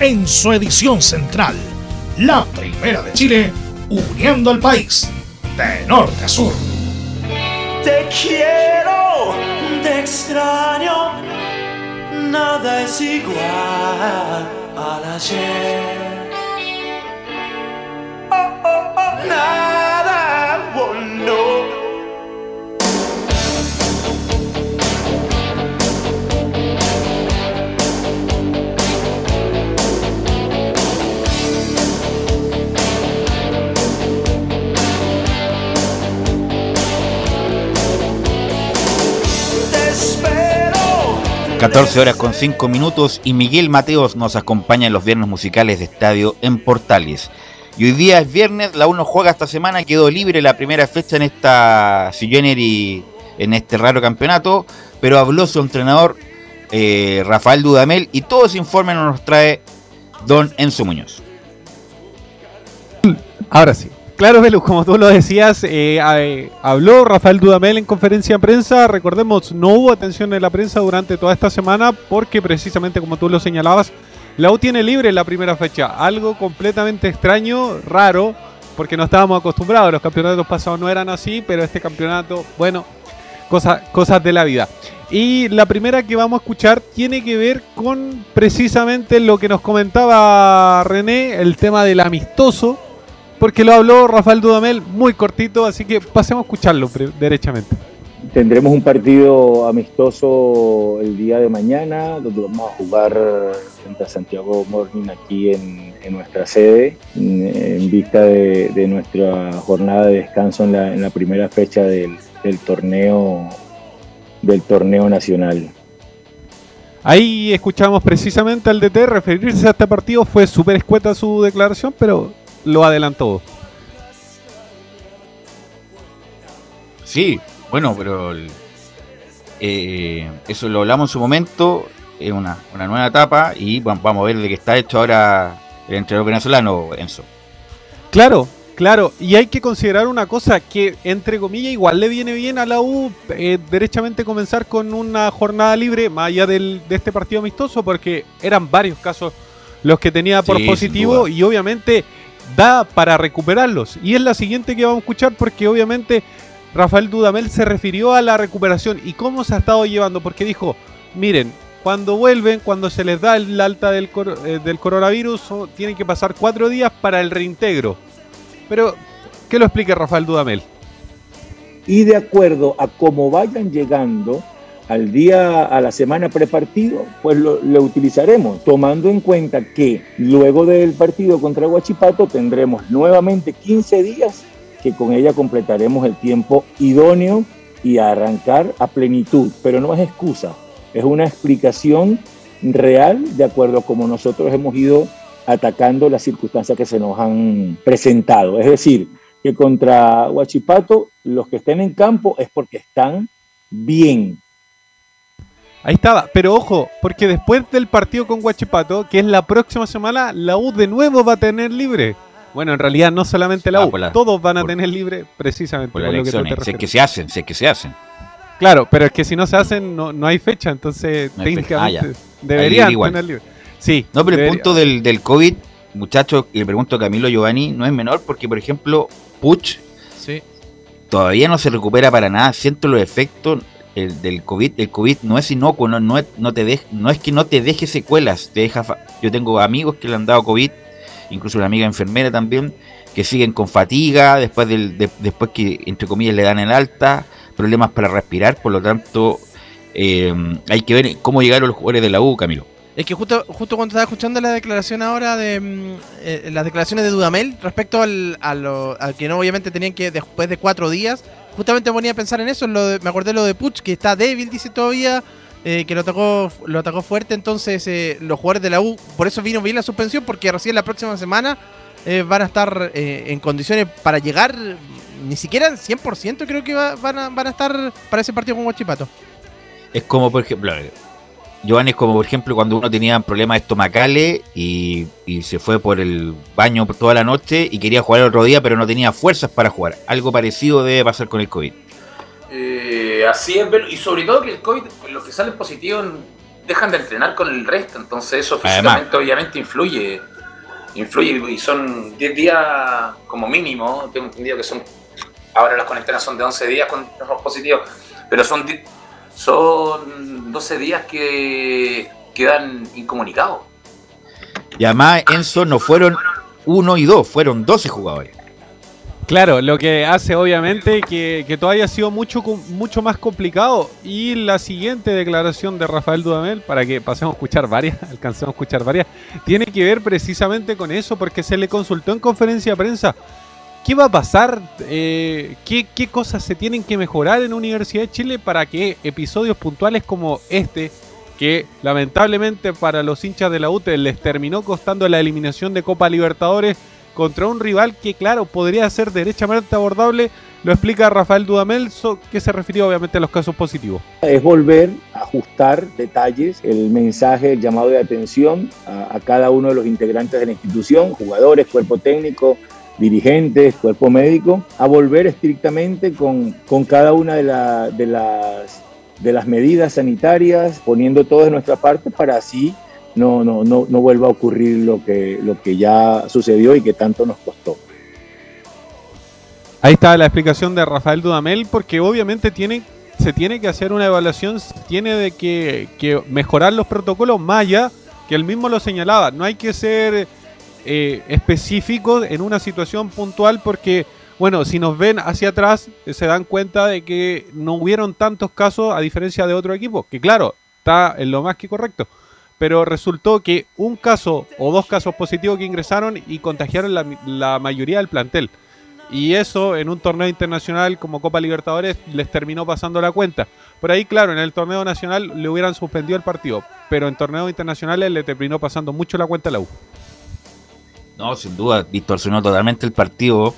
en su edición central. La primera de Chile, uniendo al país de norte a sur. Te quiero, te extraño, nada es igual al ayer. Oh, oh, oh, nada, 14 horas con 5 minutos y Miguel Mateos nos acompaña en los viernes musicales de estadio en Portales. Y hoy día es viernes, la 1 juega esta semana, quedó libre la primera fecha en esta y en este raro campeonato, pero habló su entrenador eh, Rafael Dudamel y todo ese informe nos trae Don Enzo Muñoz. Ahora sí. Claro, Velus, como tú lo decías, eh, habló Rafael Dudamel en conferencia de prensa. Recordemos, no hubo atención en la prensa durante toda esta semana porque precisamente como tú lo señalabas, la U tiene libre la primera fecha. Algo completamente extraño, raro, porque no estábamos acostumbrados. Los campeonatos pasados no eran así, pero este campeonato, bueno, cosas, cosas de la vida. Y la primera que vamos a escuchar tiene que ver con precisamente lo que nos comentaba René, el tema del amistoso, porque lo habló Rafael Dudamel muy cortito, así que pasemos a escucharlo derechamente. Tendremos un partido amistoso el día de mañana, donde vamos a jugar frente a Santiago Morning aquí en, en nuestra sede, en, en vista de, de nuestra jornada de descanso en la, en la primera fecha del, del torneo del torneo nacional. Ahí escuchamos precisamente al DT referirse a este partido, fue súper escueta su declaración, pero lo adelantó. Sí, bueno, pero el- eh, eso lo hablamos en su momento. es una, una nueva etapa y bueno, vamos a ver de qué está hecho ahora el entrenador venezolano, Enzo. Claro, claro, y hay que considerar una cosa que entre comillas igual le viene bien a la U eh, derechamente comenzar con una jornada libre más allá del, de este partido amistoso porque eran varios casos los que tenía por Sí, positivo y obviamente da para recuperarlos. Y es la siguiente que vamos a escuchar porque obviamente Rafael Dudamel se refirió a la recuperación y cómo se ha estado llevando porque dijo, miren, cuando vuelven, cuando se les da el alta del, eh, del coronavirus, tienen que pasar cuatro días para el reintegro. Pero, ¿qué lo explica Rafael Dudamel? y de acuerdo a cómo vayan llegando al día, a la semana prepartido, pues lo, lo utilizaremos, tomando en cuenta que luego del partido contra Huachipato tendremos nuevamente 15 días que con ella completaremos el tiempo idóneo y a arrancar a plenitud, pero no es excusa, es una explicación real de acuerdo a cómo nosotros hemos ido atacando las circunstancias que se nos han presentado. Es decir, que contra Huachipato los que estén en campo es porque están bien. Ahí estaba, pero ojo, porque después del partido con Huachipato, que es la próxima semana, la U de nuevo va a tener libre. Bueno, en realidad no solamente la Ah, U, la- todos van a tener libre precisamente Por por, lo que tú te si es que se hacen, si es que se hacen. Claro, pero es que si no se hacen, no, no hay fecha, entonces No hay fecha. técnicamente Ah, ya. deberían tener libre. Sí, No, pero el punto del, del COVID, muchachos, y le pregunto a Camilo Giovanni, no es menor porque, por ejemplo, Puch Sí. todavía no se recupera para nada. Siento los efectos el, del COVID. El COVID no es inocuo, no, no, no, te dej- no es que no te deje secuelas. Te deja Yo tengo amigos que le han dado COVID, incluso una amiga enfermera también, que siguen con fatiga después, del, de- después que, entre comillas, le dan el alta, problemas para respirar. Por lo tanto, eh, hay que ver cómo llegaron los jugadores de la U, Camilo. Es que justo, justo cuando estaba escuchando la declaración ahora de mm, eh, las declaraciones de Dudamel respecto al, a lo, al que no obviamente tenían que después de cuatro días, justamente me ponía a pensar en eso, en lo de- me acordé lo de Puch, que está débil, dice todavía, eh, que lo atacó, lo atacó fuerte, entonces eh, los jugadores de la U, por eso vino bien la suspensión, porque recién la próxima semana eh, van a estar en condiciones para llegar, ni siquiera al 100% creo que va- van, a, van a estar para ese partido con Huachipato. Es como, por ejemplo, Giovanni es como, por ejemplo, cuando uno tenía problemas estomacales y, y se fue por el baño toda la noche y quería jugar el otro día, pero no tenía fuerzas para jugar. Algo parecido debe pasar con el COVID. Eh, así es, y sobre todo que el COVID, pues, los que salen positivos dejan de entrenar con el resto, entonces eso Además. físicamente obviamente influye. Influye y son 10 días como mínimo, tengo entendido que son, ahora las cuarentenas son de 11 días con los positivos, pero son, son 12 días que quedan incomunicados. Y además, Enzo no fueron uno y dos, fueron 12 jugadores. Claro, lo que hace obviamente que, que todavía ha sido mucho, mucho más complicado. Y la siguiente declaración de Rafael Dudamel, para que pasemos a escuchar varias, *laughs* alcancemos a escuchar varias, tiene que ver precisamente con eso, porque se le consultó en conferencia de prensa. ¿Qué va a pasar? Eh, ¿qué, ¿Qué cosas se tienen que mejorar en Universidad de Chile para que episodios puntuales como este, que lamentablemente para los hinchas de la UTE les terminó costando la eliminación de Copa Libertadores, contra un rival que, claro, podría ser derechamente abordable, lo explica Rafael Dudamel, que se refirió obviamente a los casos positivos. Es volver a ajustar detalles, el mensaje, el llamado de atención a cada uno de los integrantes de la institución, jugadores, cuerpo técnico, dirigentes, cuerpo médico, a volver estrictamente con, con cada una de, la- de las, de las medidas sanitarias, poniendo todo de nuestra parte para así no, no, no, no vuelva a ocurrir lo que, lo que ya sucedió y que tanto nos costó. Ahí está la explicación de Rafael Dudamel, porque obviamente tiene, se tiene que hacer una evaluación, tiene de que, que mejorar los protocolos allá, que él mismo lo señalaba. No hay que ser eh, específicos en una situación puntual porque, bueno, si nos ven hacia atrás, se dan cuenta de que no hubieron tantos casos a diferencia de otro equipo, que claro, está en lo más que correcto. Pero resultó que un caso o dos casos positivos que ingresaron y contagiaron la, la mayoría del plantel. Y eso en un torneo internacional como Copa Libertadores les terminó pasando la cuenta. Por ahí, claro, en el torneo nacional le hubieran suspendido el partido, pero en torneos internacionales le terminó pasando mucho la cuenta a la U. No, sin duda, distorsionó totalmente el partido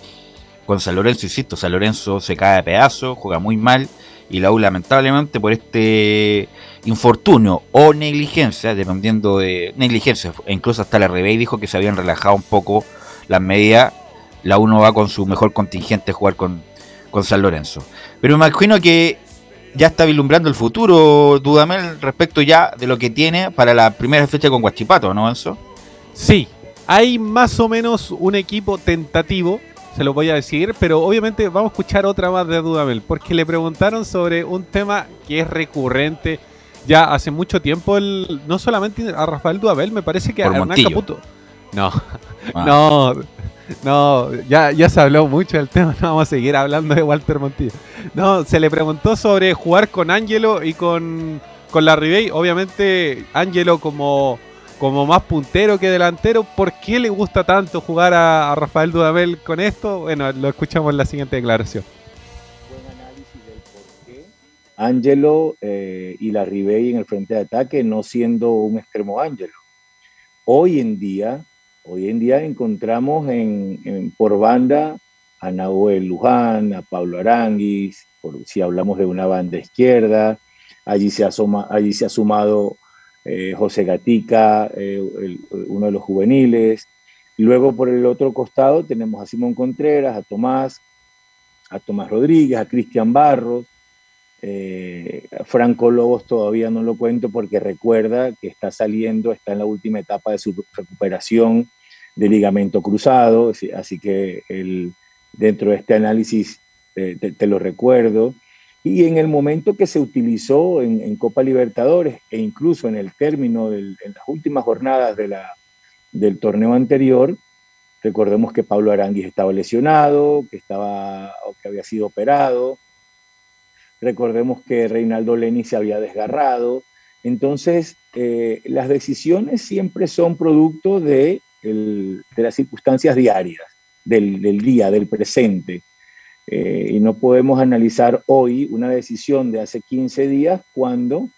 con San Lorenzo, insisto, San Lorenzo se cae a pedazos, juega muy mal y la U lamentablemente por este infortunio o negligencia, dependiendo de negligencia, e incluso hasta la Rebey dijo que se habían relajado un poco las medidas, la uno va con su mejor contingente a jugar con, con San Lorenzo. Pero me imagino que ya está vislumbrando el futuro, Dudamel, respecto ya de lo que tiene para la primera fecha con Guachipato, ¿no, Enzo? Sí, hay más o menos un equipo tentativo, se lo voy a decir, pero obviamente vamos a escuchar otra más de Dudamel, porque le preguntaron sobre un tema que es recurrente ya hace mucho tiempo, el, no solamente a Rafael Dudamel, me parece que Por a Hernán. Caputo. No, Ah. no, no, ya, ya se habló mucho del tema, no vamos a seguir hablando de Walter Montillo. No, se le preguntó sobre jugar con Ángelo y con, con la Ribey. Obviamente, Ángelo como, como más puntero que delantero, ¿por qué le gusta tanto jugar a, a Rafael Dudamel con esto? Bueno, lo escuchamos en la siguiente declaración. Ángelo eh, y la Ribey en el frente de ataque, no siendo un extremo Ángelo. Hoy en día, hoy en día encontramos en, en- por banda a Nahuel Luján, a Pablo Aranguis, por, si hablamos de una banda izquierda, allí se, asoma, allí se ha sumado eh, José Gatica, eh, uno de los juveniles. Luego por el otro costado tenemos a Simón Contreras, a Tomás, a Tomás Rodríguez, a Cristian Barros, eh, Franco Lobos todavía no lo cuento porque recuerda que está saliendo, está en la última etapa de su recuperación de ligamento cruzado, así- que el- dentro de este análisis eh, te lo recuerdo. Y en el momento que se utilizó en, Copa Libertadores e incluso en el término, en las últimas jornadas de la, del torneo anterior, recordemos que Pablo Aranguis estaba lesionado, que, estaba, que había sido operado, Recordemos que Reinaldo Leni se había desgarrado. Entonces, eh, las decisiones siempre son producto de, el- de las circunstancias diarias, del día, del presente. Eh, y no podemos analizar hoy una decisión de hace 15 días cuando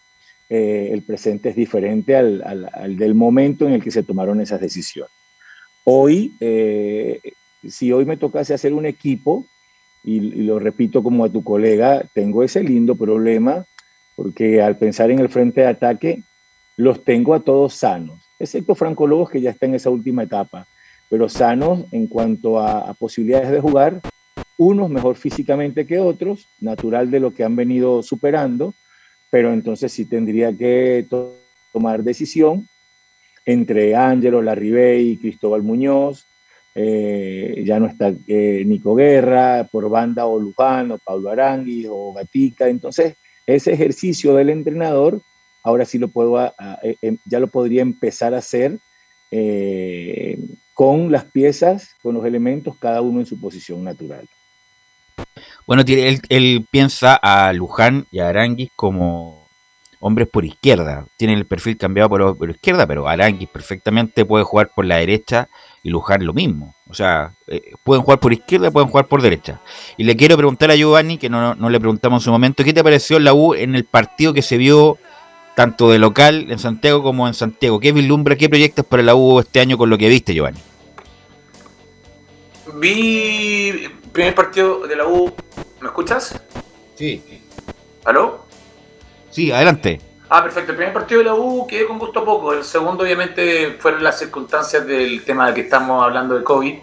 eh, el presente es diferente al, al- al del momento en el que se tomaron esas decisiones. Hoy, eh, si hoy me tocase hacer un equipo, y, y lo repito como a tu colega, tengo ese lindo problema porque al pensar en el frente de ataque, los tengo a todos sanos, excepto Franco Lobos que ya está en esa última etapa, pero sanos en cuanto a, a posibilidades de jugar, unos mejor físicamente que otros, natural de lo que han venido superando, pero entonces sí tendría que to- tomar decisión entre Ángelo, Larribey y Cristóbal Muñoz, eh, ya no está eh, Nico Guerra, por banda o Luján, o Pablo Aranguis, o Gatica. Entonces, ese ejercicio del entrenador, ahora sí lo puedo, eh, em- ya lo podría empezar a hacer con las piezas, con los elementos, cada uno en su posición natural. Bueno, él, él piensa a Luján y a Aranguis como hombres por izquierda. Tiene el perfil cambiado por, por izquierda, pero Aranguis perfectamente puede jugar por la derecha y Luján lo mismo. O sea, eh, pueden jugar por izquierda pueden jugar por derecha. Y le quiero preguntar a Giovanni, que no, no le preguntamos en su momento, ¿qué te pareció la U en el partido que se vio tanto de local en Santiago como en Santiago? ¿Qué vislumbra, qué proyectas para la U este año con lo que viste, Giovanni? Vi primer partido de la U. ¿Me escuchas? Sí. ¿Aló? Sí, adelante. Ah, perfecto. El primer partido de la U quedé con gusto poco. El segundo, obviamente, fueron las circunstancias del tema de que estamos hablando de COVID.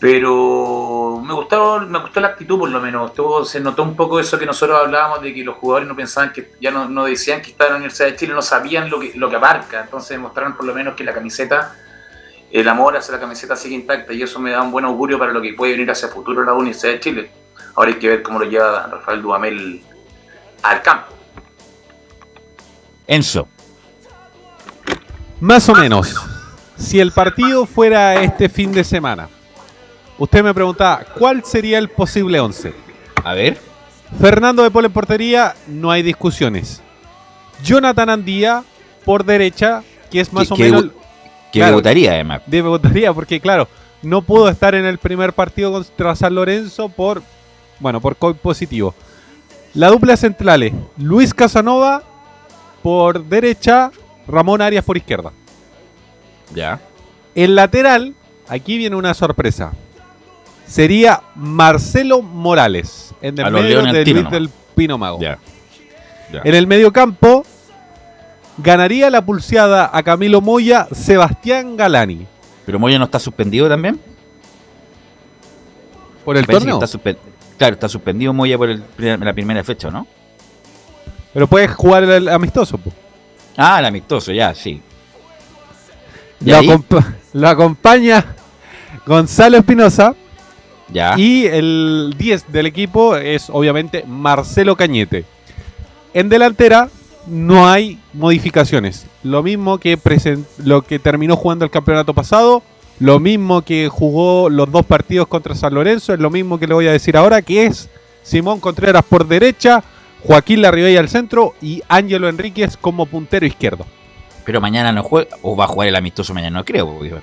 Pero me gustó, me gustó la actitud, por lo menos. Estuvo- se notó un poco eso que nosotros hablábamos de que los jugadores no pensaban que, ya no, no decían que estaban en la Universidad de Chile, no sabían lo que, lo que abarca. Entonces mostraron por lo menos que la camiseta, el amor hacia la camiseta sigue intacta y eso me da un buen augurio para lo que puede venir hacia el futuro la Universidad de Chile. Ahora hay que ver cómo lo lleva Rafael Dudamel al campo. Enzo. Más o menos. Si el partido fuera este fin de semana, usted me preguntaba, ¿cuál sería el posible 11? A ver. Fernando de Pol en portería, no hay discusiones. Jonathan Andía por derecha, que es más o que que debutaría, además. *laughs* Debutaría, porque claro, no pudo estar en el primer partido contra San Lorenzo por, bueno, por COVID positivo. La dupla centrales, Luis Casanova por derecha, Ramón Arias por izquierda. Ya. El lateral, aquí viene una sorpresa. Sería Marcelo Morales, en el medio de Luis del Pino Mago. Ya. Ya. En el medio campo, ganaría la pulseada a Camilo Moya Sebastián Galani. Pero Moya no está suspendido también. ¿Por el Parece torneo? está claro, está suspendido Moya por el la primera fecha, ¿no? Pero puedes jugar el amistoso. po. Ah, el amistoso, ya, sí. ¿Y Lo, lo acompaña Gonzalo Espinosa. Ya. Y el 10 del equipo es obviamente Marcelo Cañete. En delantera no hay modificaciones. Lo mismo que lo que terminó jugando el campeonato pasado, lo mismo que jugó los dos partidos contra San Lorenzo, es lo mismo que le voy a decir ahora, que es Simón Contreras por derecha, Joaquín Larribey al centro y Ángelo Enríquez como puntero izquierdo. Pero mañana no juega, o va a jugar el amistoso mañana, no creo. Porque,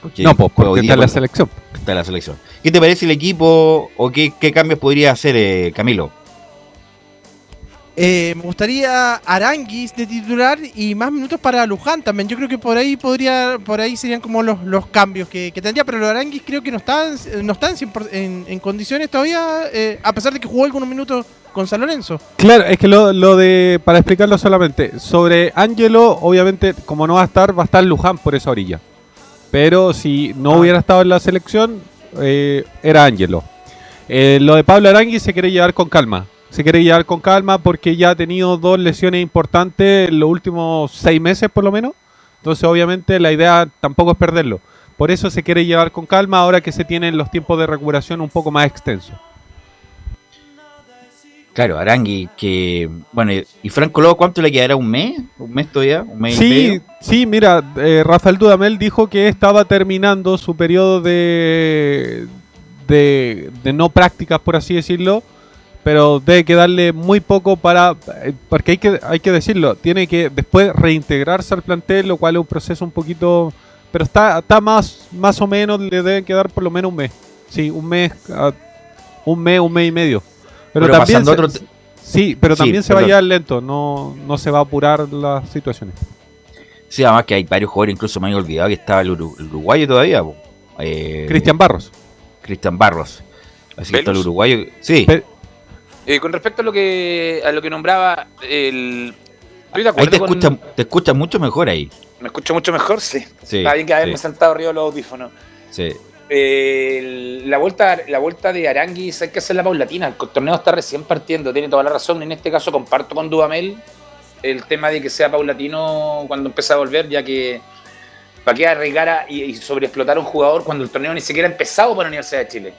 porque No, pues, porque está en la selección. Está en la selección. ¿Qué te parece el equipo o qué, qué cambios podría hacer eh, Camilo? Eh, me gustaría Aranguis de titular y más minutos para Luján también. Yo creo que por ahí podría, por ahí serían como los, los cambios que, que tendría, pero los Aranguis creo que no están, no están 100% en, en condiciones todavía, eh, a pesar de que jugó algunos minutos con San Lorenzo. Claro, es que lo, lo de, para explicarlo solamente, sobre Ángelo, obviamente, como no va a estar, va a estar Luján por esa orilla. Pero si no Ah. hubiera estado en la selección, eh, era Ángelo. Lo de Pablo Arangui se quiere llevar con calma. Se quiere llevar con calma porque ya ha tenido dos lesiones importantes en los últimos seis meses, por lo menos. Entonces, obviamente, la idea tampoco es perderlo. Por eso se quiere llevar con calma ahora que se tienen los tiempos de recuperación un poco más extensos. Claro, Arangui, que. Bueno, y- y Franco Lobo, ¿cuánto le quedará? ¿Un mes? ¿Un mes todavía? ¿Un mes y Sí, medio? sí, mira, eh, Rafael Dudamel dijo que estaba terminando su periodo de, de, de no prácticas, por así decirlo, pero debe quedarle muy poco para, eh, porque hay que, hay que decirlo, tiene que después reintegrarse al plantel, lo cual es un proceso un poquito, pero está, está más, más o menos, le deben quedar por lo menos un mes, sí, un mes, ah, un mes, un mes y medio. Pero, Pero también se- otro sí, pero Sí, también se va a llevar lento, no, no se va a apurar las situaciones. Sí, además que hay varios jugadores, incluso me había olvidado que estaba el, uru- el uruguayo todavía. Eh, Cristian Barros. Cristian Barros. Así que está el uruguayo. Sí. Eh, con respecto a lo que a lo que nombraba el estoy de Ahí te con- escucha, te escucha mucho mejor ahí. me escucho mucho mejor sí, Sí, está bien que haberme sí. sentado arriba de los audífonos Sí. Eh, la vuelta la vuelta de Aranguis hay que hacerla paulatina el torneo está recién partiendo tiene toda la razón en este caso comparto con Dudamel el tema de que sea paulatino cuando empiece a volver ya que para qué arriesgar y sobreexplotar a un jugador cuando el torneo ni siquiera ha empezado para la Universidad de Chile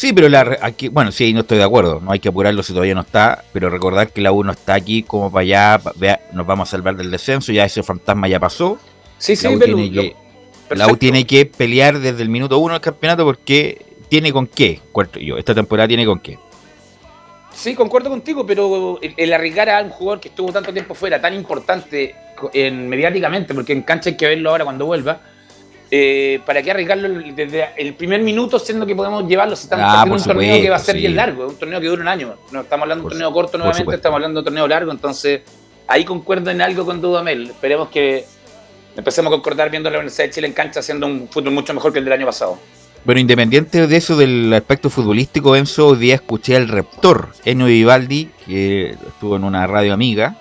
Sí, pero la, aquí, bueno, sí, ahí no estoy de acuerdo. No hay que apurarlo si todavía no está. Pero recordar que la U no está aquí como para allá. vea, nos vamos a salvar del descenso. Ya ese fantasma ya pasó. Sí, sí, la U, Belu, tiene lo- que, la U tiene que pelear desde el minuto uno del campeonato porque tiene con qué. Cuarto yo, esta temporada tiene con qué. Sí, concuerdo contigo, pero el, el arriesgar a un jugador que estuvo tanto tiempo fuera, tan importante en, mediáticamente, porque en cancha hay que verlo ahora cuando vuelva, eh, ¿para qué arriesgarlo desde el primer minuto, siendo que podemos llevarlo si estamos Ah, partiendo por un torneo que va a ser bien largo, un torneo que dura un año, no estamos hablando de un torneo corto nuevamente, estamos hablando de un torneo largo, entonces ahí concuerdo en algo con Dudamel, esperemos que empecemos a concordar viendo la Universidad de Chile en cancha haciendo un fútbol mucho mejor que el del año pasado. Bueno, independiente de eso, del aspecto futbolístico, Enzo, hoy día escuché al rector, Enio Vivaldi, que estuvo en una radio amiga,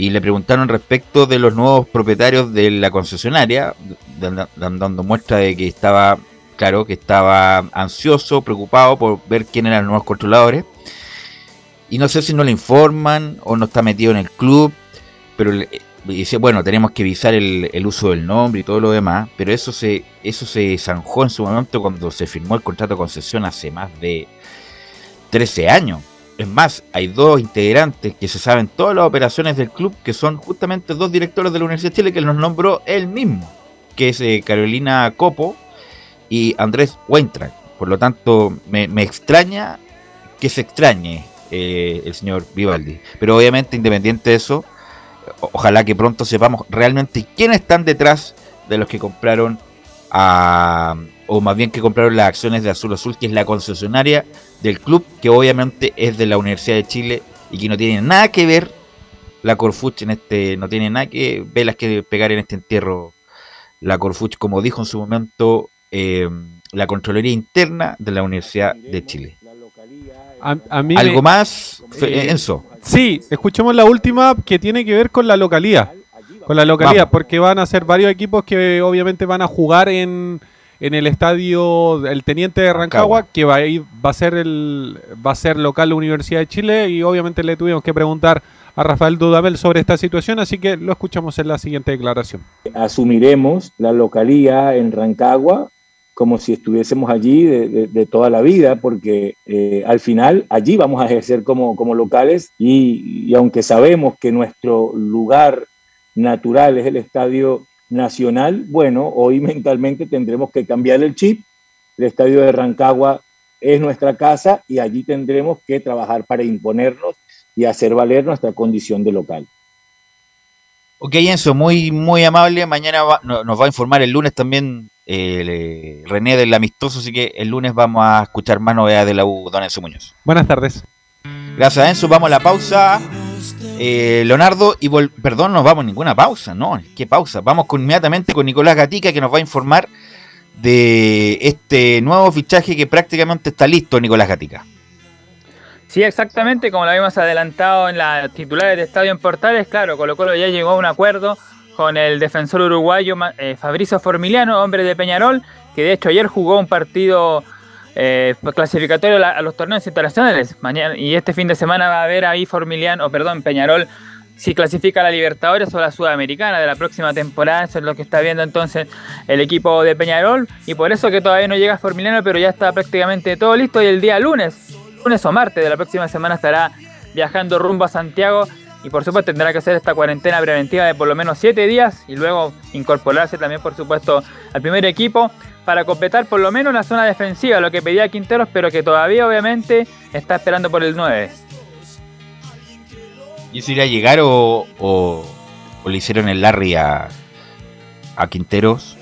y le preguntaron respecto de los nuevos propietarios de la concesionaria, dan- dan- dando muestra de que estaba, claro, que estaba ansioso, preocupado por ver quién eran los nuevos controladores. Y no sé si no le informan o no está metido en el club, pero dice, bueno, tenemos que visar el, el uso del nombre y todo lo demás, pero eso se, eso se zanjó en su momento cuando se firmó el contrato de concesión hace más de 13 años. Es más, hay dos integrantes que se saben todas las operaciones del club, que son justamente dos directores de la Universidad de Chile que los nombró él mismo, que es eh, Carolina Copo y Andrés Weintrack. Por lo tanto, me, extraña que se extrañe eh, el señor Vivaldi. Pero obviamente, independiente de eso, ojalá que pronto sepamos realmente quiénes están detrás de los que compraron a, o más bien que compraron las acciones de Azul Azul, que es la concesionaria del club, que obviamente es de la Universidad de Chile y que no tiene nada que ver la Corfuch en este, no tiene nada que velas que pegar en este entierro la Corfuch, como dijo en su momento eh, la Contraloría Interna de la Universidad de Chile. A, a mí ¿Algo me- más, Eh, Enzo? Sí, escuchemos la última que tiene que ver con la localía. Con la localía, Vamos. porque van a ser varios equipos que obviamente van a jugar en, en el estadio El Teniente de Rancagua, que va a, ir- va a ser el va a ser local la Universidad de Chile y obviamente le tuvimos que preguntar a Rafael Dudamel sobre esta situación, así que lo escuchamos en la siguiente declaración. asumiremos la localía en Rancagua como si estuviésemos allí de, de- de toda la vida, porque eh, al final allí vamos a ejercer como, como locales y, y aunque sabemos que nuestro lugar natural es el Estadio Nacional, bueno, hoy mentalmente tendremos que cambiar el chip. El Estadio de Rancagua es nuestra casa y allí tendremos que trabajar para imponernos y hacer valer nuestra condición de local. Ok, Enzo, muy, muy amable. Mañana va- no- nos va a informar el lunes también eh, René del Amistoso, así que el lunes vamos a escuchar más novedades de la U, don Enzo Muñoz. Buenas tardes. Gracias, Enzo. Vamos a la pausa. Eh, Leonardo, y vol- perdón, no vamos a ninguna pausa, no, ¿qué pausa? Vamos con, inmediatamente con Nicolás Gatica que nos va a informar de este nuevo fichaje que prácticamente está listo, Nicolás Gatica. Sí, exactamente, como lo habíamos adelantado en las titulares de Estadio en Portales, claro, Colo Colo ya llegó a un acuerdo con el defensor uruguayo eh, Fabricio Formiliano, hombre de Peñarol, que de hecho ayer jugó un partido eh, clasificatorio a, los torneos internacionales. Mañana, y este fin de semana va a haber ahí Formiliano, o perdón, Peñarol, si clasifica a la Libertadores o a la Sudamericana de la próxima temporada. Eso es lo que está viendo entonces el equipo de Peñarol. Y por eso que todavía no llega Formiliano, pero ya está prácticamente todo listo. Y el día lunes, lunes o martes de la próxima semana estará viajando rumbo a Santiago. Y por supuesto tendrá que hacer esta cuarentena preventiva de por lo menos siete días y luego incorporarse también por supuesto al primer equipo para completar por lo menos la zona defensiva, lo que pedía Quinteros, pero que todavía obviamente está esperando por el 9. ¿Y eso irá a llegar o, o- o le hicieron el Larry a, a Quinteros?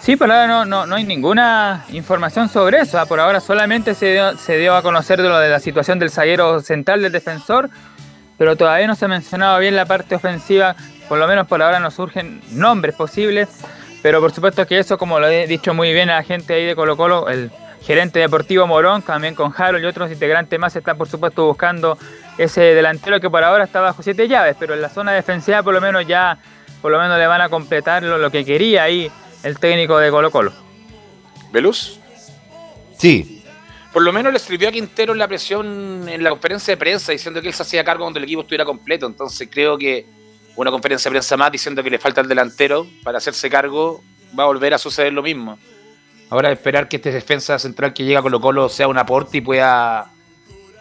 Sí, por ahora no, no, no hay ninguna información sobre eso. ah, Por ahora solamente se dio, se dio a conocer de lo de la situación del zaguero central del defensor, pero todavía no se ha mencionado bien la parte ofensiva. Por lo menos por ahora no surgen nombres posibles. Pero por supuesto que eso, como lo he dicho muy bien a la gente ahí de Colo Colo, el gerente deportivo Morón, también con Harold y otros integrantes más, está por supuesto buscando ese delantero que por ahora está bajo siete llaves, pero en la zona defensiva por lo menos ya, por lo menos le van a completar lo, lo que quería ahí el técnico de Colo Colo. ¿Veluz? Sí. Por lo menos le escribió a Quintero la presión en la conferencia de prensa diciendo que él se hacía cargo cuando el equipo estuviera completo. Entonces creo que una conferencia de prensa más diciendo que le falta el delantero para hacerse cargo va a volver a suceder lo mismo. Ahora esperar que este defensa central que llega a Colo Colo sea un aporte y pueda,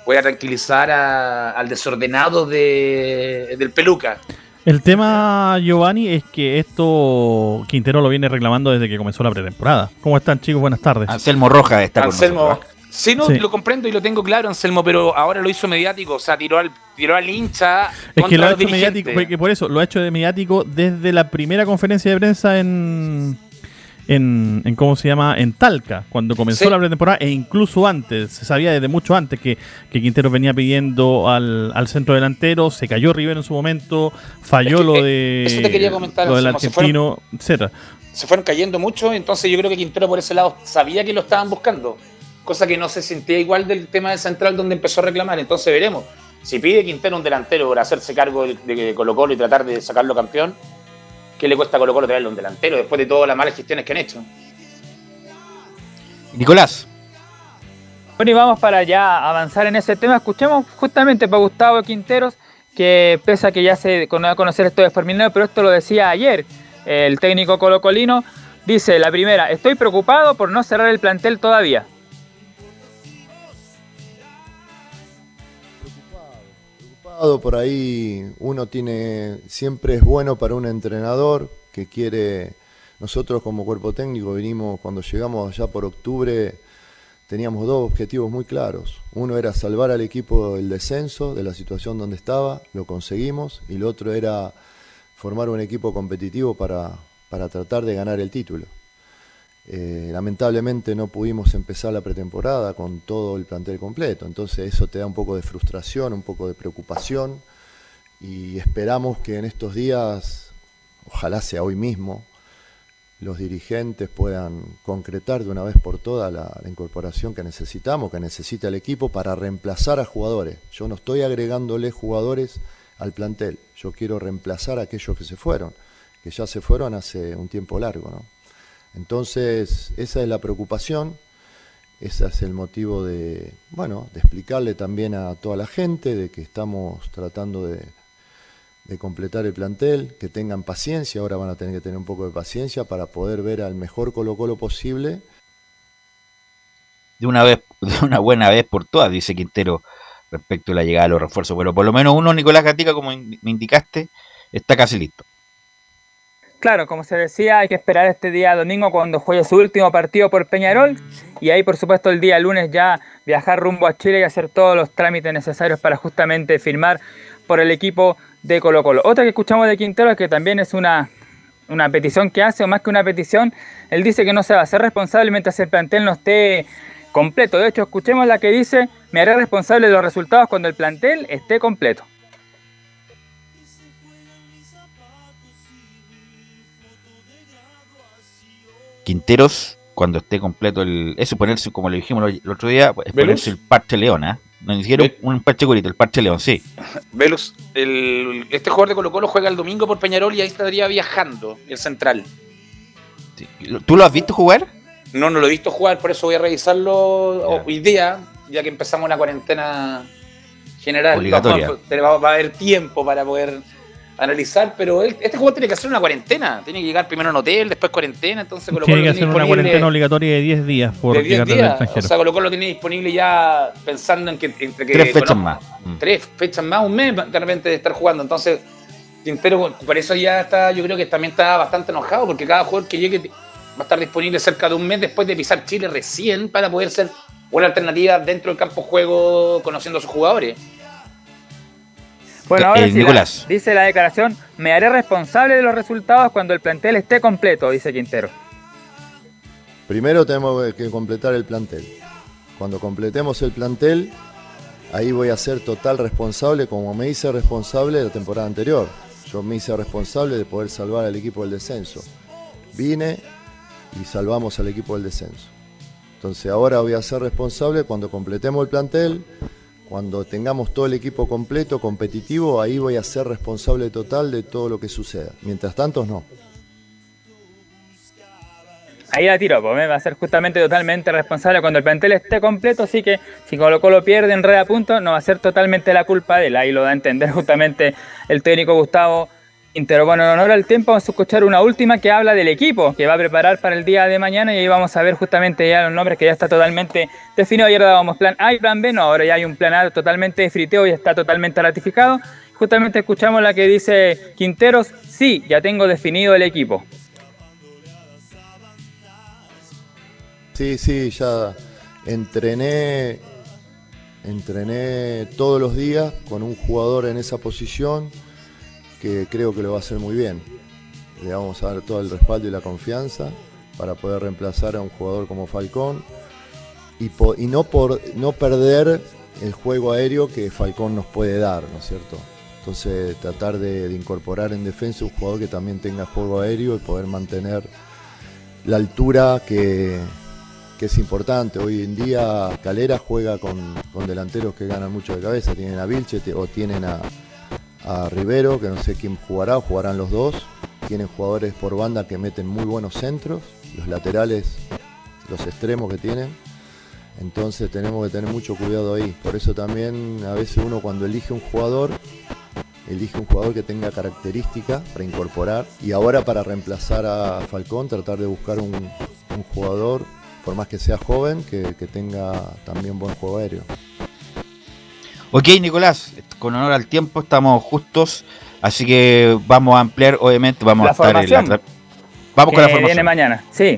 pueda tranquilizar a- al desordenado de, del Peluca. El tema, Giovanni, es que esto Quintero lo viene reclamando desde que comenzó la pretemporada. ¿Cómo están, chicos? Buenas tardes. Anselmo Rojas está con Anselmo, nosotros, ¿ah? Sí, no, Sí. lo comprendo y lo tengo claro, Anselmo, pero ahora lo hizo mediático, o sea, tiró al, tiró al hincha. Es contra que lo ha hecho dirigentes. mediático, porque por eso lo ha hecho de mediático desde la primera conferencia de prensa en, en, en ¿cómo se llama? En Talca, cuando comenzó Sí. la pretemporada e incluso antes, se sabía desde mucho antes que, que Quintero venía pidiendo al, al centro delantero, se cayó Rivero en su momento, falló Es que, lo eh, de eso te quería comentar, lo del Anselmo, se argentino, etcétera. se fueron cayendo mucho, entonces yo creo que Quintero por ese lado sabía que lo estaban buscando, cosa que no se sentía igual del tema del central donde empezó a reclamar, entonces veremos. Si pide Quintero un delantero para hacerse cargo de, de Colo Colo y tratar de sacarlo campeón, ¿qué le cuesta a Colo Colo traerle un delantero después de todas las malas gestiones que han hecho? Nicolás. Bueno, y vamos para ya avanzar en ese tema. Escuchemos justamente para Gustavo Quinteros, que pese a que ya se a conocer esto de Formiliano, pero esto lo decía ayer el técnico colocolino. Dice, la primera, estoy preocupado por no cerrar el plantel todavía. Por ahí uno tiene, siempre es bueno para un entrenador que quiere, nosotros como cuerpo técnico vinimos, cuando llegamos allá por octubre, teníamos dos objetivos muy claros. Uno era salvar al equipo del descenso, de la situación donde estaba, lo conseguimos, y el otro era formar un equipo competitivo para, para tratar de ganar el título. Eh, lamentablemente no pudimos empezar la pretemporada con todo el plantel completo, entonces eso te da un poco de frustración, un poco de preocupación y esperamos que en estos días, ojalá sea hoy mismo, los dirigentes puedan concretar de una vez por todas la, la incorporación que necesitamos, que necesita el equipo para reemplazar a jugadores. Yo no estoy agregándole jugadores al plantel, yo quiero reemplazar a aquellos que se fueron, que ya se fueron hace un tiempo largo. ¿no? Entonces, esa es la preocupación, ese es el motivo de, bueno, de explicarle también a toda la gente de que estamos tratando de, completar el plantel, que tengan paciencia, ahora van a tener que tener un poco de paciencia para poder ver al mejor Colo Colo posible. De una vez, *laughs* de una buena vez por todas, dice Quintero, respecto a la llegada de los refuerzos. Pero por lo menos uno, Nicolás Gatica, como me indicaste, está casi listo. Claro, como se decía, hay que esperar este día domingo cuando juegue su último partido por Peñarol y ahí por supuesto el día lunes ya viajar rumbo a Chile y hacer todos los trámites necesarios para justamente firmar por el equipo de Colo Colo. Otra que escuchamos de Quintero que también es una, una petición que hace, o más que una petición, él dice que no se va a hacer responsable mientras el plantel no esté completo. De hecho, escuchemos la que dice, me haré responsable de los resultados cuando el plantel esté completo. Quinteros, cuando esté completo el. Eso ponerse, como le dijimos el otro día, es ponerse el parche león, ¿ah? No ni siquiera un, parche curito, el parche león, sí. *laughs* Velus, el- este jugador de Colo Colo juega el domingo por Peñarol y ahí estaría viajando, el central. ¿Tú lo has visto jugar? No, no lo he visto jugar, por eso voy a revisarlo hoy día, ya que empezamos la cuarentena general. Obligatoria. Va, va- va a haber tiempo para poder analizar, pero él- este jugador tiene que hacer una cuarentena. Tiene que llegar primero a un hotel, después cuarentena, entonces Colo Tiene Colo que tiene hacer una cuarentena obligatoria de 10 días por de 10 llegar del días. extranjero. O sea, Colo Colo lo tiene disponible ya pensando en que entre que Tres fechas más. Mm. tres fechas más, un mes de repente de estar jugando. Entonces, Quintero, por eso ya está, yo creo que también está bastante enojado, porque cada jugador que llegue va a estar disponible cerca de un mes después de pisar Chile recién para poder ser una alternativa dentro del campo de juego conociendo a sus jugadores. Bueno, ahora Eh, sí la- Nicolás. dice la declaración, me haré responsable de los resultados cuando el plantel esté completo, dice Quintero. Primero tenemos que completar el plantel. Cuando completemos el plantel, ahí voy a ser total responsable, como me hice responsable de la temporada anterior. Yo me hice responsable de poder salvar al equipo del descenso. Vine y salvamos al equipo del descenso. Entonces ahora voy a ser responsable cuando completemos el plantel, cuando tengamos todo el equipo completo, competitivo, ahí voy a ser responsable total de todo lo que suceda. Mientras tanto, no. Ahí la tiro, pues va a ser justamente totalmente responsable cuando el plantel esté completo, así que si Colo Colo pierde en red a punto, no va a ser totalmente la culpa de él. Ahí lo da a entender justamente el técnico Gustavo Quintero. Bueno, en honor al tiempo vamos a escuchar una última que habla del equipo que va a preparar para el día de mañana y ahí vamos a ver justamente ya los nombres que ya está totalmente definido. Ayer dábamos plan A y plan B, no, ahora ya hay un plan A totalmente de friteo y está totalmente ratificado. Justamente escuchamos la que dice Quinteros, sí, ya tengo definido el equipo. Sí, sí, ya entrené, entrené todos los días con un jugador en esa posición que creo que lo va a hacer muy bien. Le vamos a dar todo el respaldo y la confianza para poder reemplazar a un jugador como Falcón y, no por no perder el juego aéreo que Falcón nos puede dar, ¿no es cierto? Entonces tratar de, incorporar en defensa un jugador que también tenga juego aéreo y poder mantener la altura que, que es importante. Hoy en día Calera juega con, con delanteros que ganan mucho de cabeza. Tienen a Vilche o tienen a, a Rivero, que no sé quién jugará, jugarán los dos. Tienen jugadores por banda que meten muy buenos centros. Los laterales, los extremos que tienen. Entonces tenemos que tener mucho cuidado ahí. Por eso también a veces uno cuando elige un jugador, elige un jugador que tenga características para incorporar. Y ahora para reemplazar a Falcón, tratar de buscar un, un jugador, por más que sea joven, que, que tenga también buen juego aéreo. Ok, Nicolás, con honor al tiempo estamos justos, así que vamos a ampliar, obviamente, vamos La a estar en la... Vamos con la formación. viene mañana. Sí,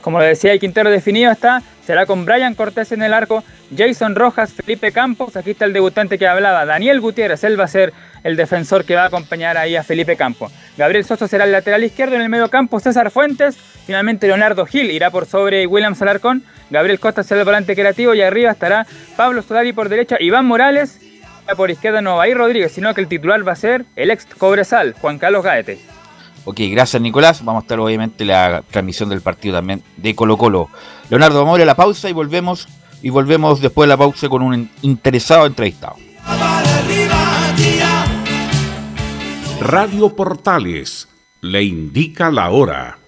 como lo decía, el Quintero definido está, será con Brian Cortés en el arco, Jason Rojas, Felipe Campos, aquí está el debutante que hablaba, Daniel Gutiérrez, él va a ser el defensor que va a acompañar ahí a Felipe Campos. Gabriel Soso será el lateral izquierdo en el medio campo, César Fuentes, finalmente Leonardo Gil irá por sobre William Salarcón, Gabriel Costa será el volante creativo y arriba estará Pablo Solari por derecha, Iván Morales, por izquierda no va Rodríguez, sino que el titular va a ser el ex Cobresal, Juan Carlos Gaete. Ok, gracias Nicolás. Vamos a estar obviamente la transmisión del partido también de Colo Colo. Leonardo, vamos a ir a la pausa y volvemos y volvemos después de la pausa con un interesado entrevistado. Radio Portales le indica la hora.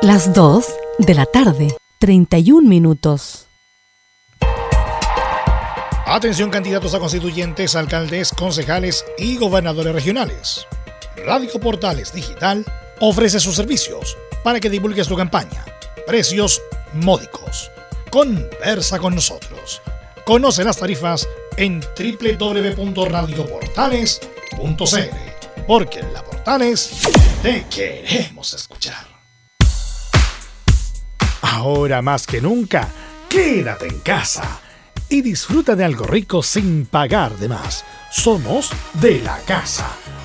Las 2 de la tarde, 31 minutos. Atención candidatos a constituyentes, alcaldes, concejales y gobernadores regionales. Radio Portales Digital ofrece sus servicios para que divulgues tu campaña. Precios módicos. Conversa con nosotros. Conoce las tarifas en www.radioportales.cl porque en la Portales te queremos escuchar. Ahora más que nunca, quédate en casa y disfruta de algo rico sin pagar de más. Somos de la casa,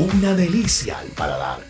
una delicia al paladar.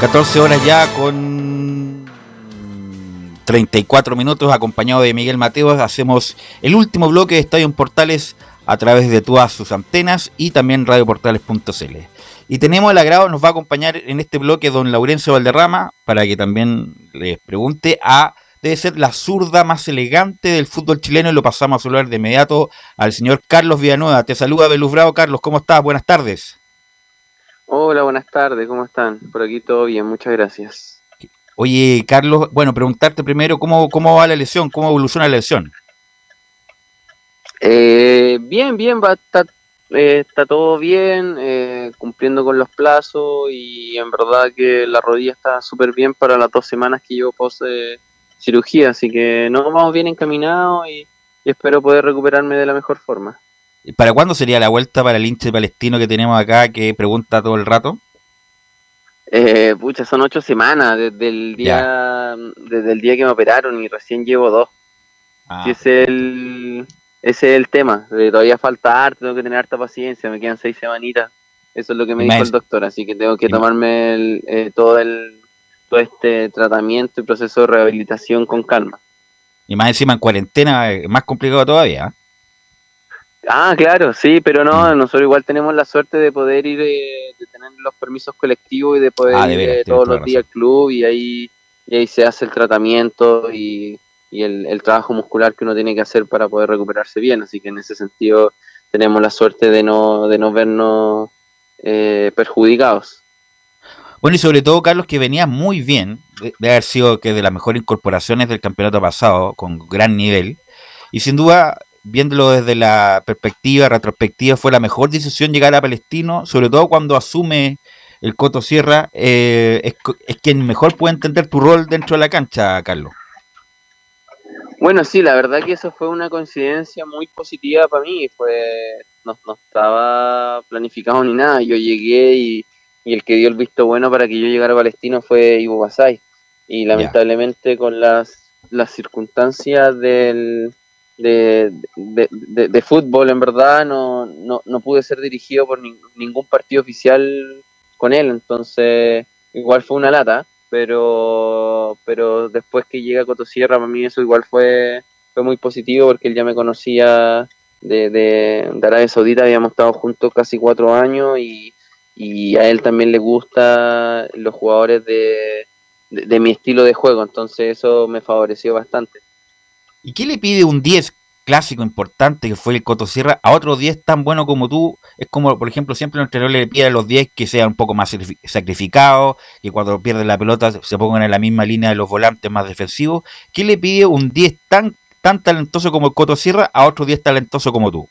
14 horas ya con 34 minutos, acompañado de Miguel Mateos. Hacemos el último bloque de Estadio en Portales a través de todas sus antenas y también radioportales.cl. Y tenemos el agrado, nos va a acompañar en este bloque don Laurencio Valderrama, para que también les pregunte a, debe ser la zurda más elegante del fútbol chileno, y lo pasamos a saludar de inmediato al señor Carlos Villanueva. Te saluda Belus Bravo. Carlos, ¿cómo estás? Buenas tardes. Hola, buenas tardes, ¿cómo están? Por aquí todo bien, muchas gracias. Oye, Carlos, bueno, preguntarte primero cómo, cómo va la lesión, cómo evoluciona la lesión. Eh, bien, bien, va, está, eh, está todo bien, eh, cumpliendo con los plazos y en verdad que la rodilla está súper bien para las dos semanas que llevo post eh, cirugía, así que no vamos bien encaminados y, y espero poder recuperarme de la mejor forma. ¿Para cuándo sería la vuelta para el hinche palestino que tenemos acá que pregunta todo el rato? Eh, pucha, son ocho semanas desde el día, desde el día que me operaron y recién llevo dos. Ah. Sí, ese es el, ese es el tema. Eh, todavía falta harto, tengo que tener harta paciencia, me quedan seis semanitas. Eso es lo que me dijo el doctor, así que tengo que tomarme el, eh, todo el todo este tratamiento y proceso de rehabilitación con calma. Y más encima en cuarentena, eh, más complicado todavía. Ah, claro, sí, pero no, nosotros igual tenemos la suerte de poder ir, eh, de tener los permisos colectivos y de poder Ah, de ir eh, todos los días al club y ahí, y ahí se hace el tratamiento y, y el, el trabajo muscular que uno tiene que hacer para poder recuperarse bien. Así que en ese sentido tenemos la suerte de no, de no vernos eh, perjudicados. Bueno, y sobre todo, Carlos, que venía muy bien, de, de haber sido que de las mejores incorporaciones del campeonato pasado, con gran nivel. Y sin duda, viéndolo desde la perspectiva retrospectiva, fue la mejor decisión llegar a Palestino, sobre todo cuando asume el Coto Sierra, eh, es, es quien mejor puede entender tu rol dentro de la cancha, Carlos. Bueno, sí, la verdad que eso fue una coincidencia muy positiva para mí. Fue, no, no estaba planificado ni nada. Yo llegué y, y el que dio el visto bueno para que yo llegara a Palestino fue Ivo Basay. Y lamentablemente con las, las circunstancias del, de, de, de- fútbol, en verdad, no, no, no pude ser dirigido por nin- ningún partido oficial con él. Entonces, igual fue una lata pero pero después que llega a Cotosierra para mí eso igual fue fue muy positivo porque él ya me conocía de, de, Arabia Saudita habíamos estado juntos casi cuatro años y, y a él también le gusta los jugadores de, de mi estilo de juego entonces eso me favoreció bastante ¿Y qué le pide un 10 clásico importante que fue el Coto Sierra a otro 10 tan bueno como tú? Es como, por ejemplo, siempre el entrenador le pide a los 10 que sean un poco más sacrifi- sacrificados, que cuando pierden la pelota se pongan en la misma línea de los volantes más defensivos. ¿Qué le pide un 10 tan, tan talentoso como el Coto Sierra a otro 10 talentoso como tú?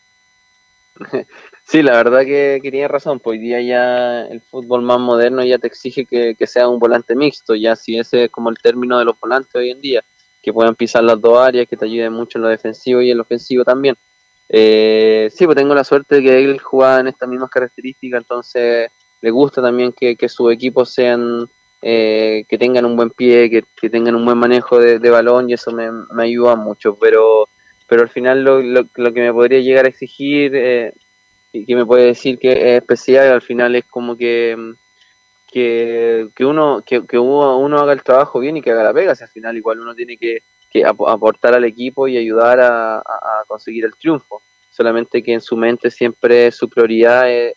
*laughs* Sí, la verdad que, que tienes razón, pues hoy día ya el fútbol más moderno ya te exige que, que sea un volante mixto, ya si ese es como el término de los volantes hoy en día, que puedan pisar las dos áreas, que te ayuden mucho en lo defensivo y en lo ofensivo también. Eh, sí, pues tengo la suerte de que él juega en estas mismas características, entonces le gusta también que, que sus equipos sean, eh, que tengan un buen pie, que, que tengan un buen manejo de, de balón y eso me, ayuda mucho, pero, pero al final lo, lo, lo que me podría llegar a exigir... Eh, y que me puede decir que es especial, al final es como que que, uno que, uno, haga el trabajo bien y que haga la pega, si al final igual uno tiene que, que ap- aportar al equipo y ayudar a, conseguir el triunfo, solamente que en su mente siempre su prioridad es,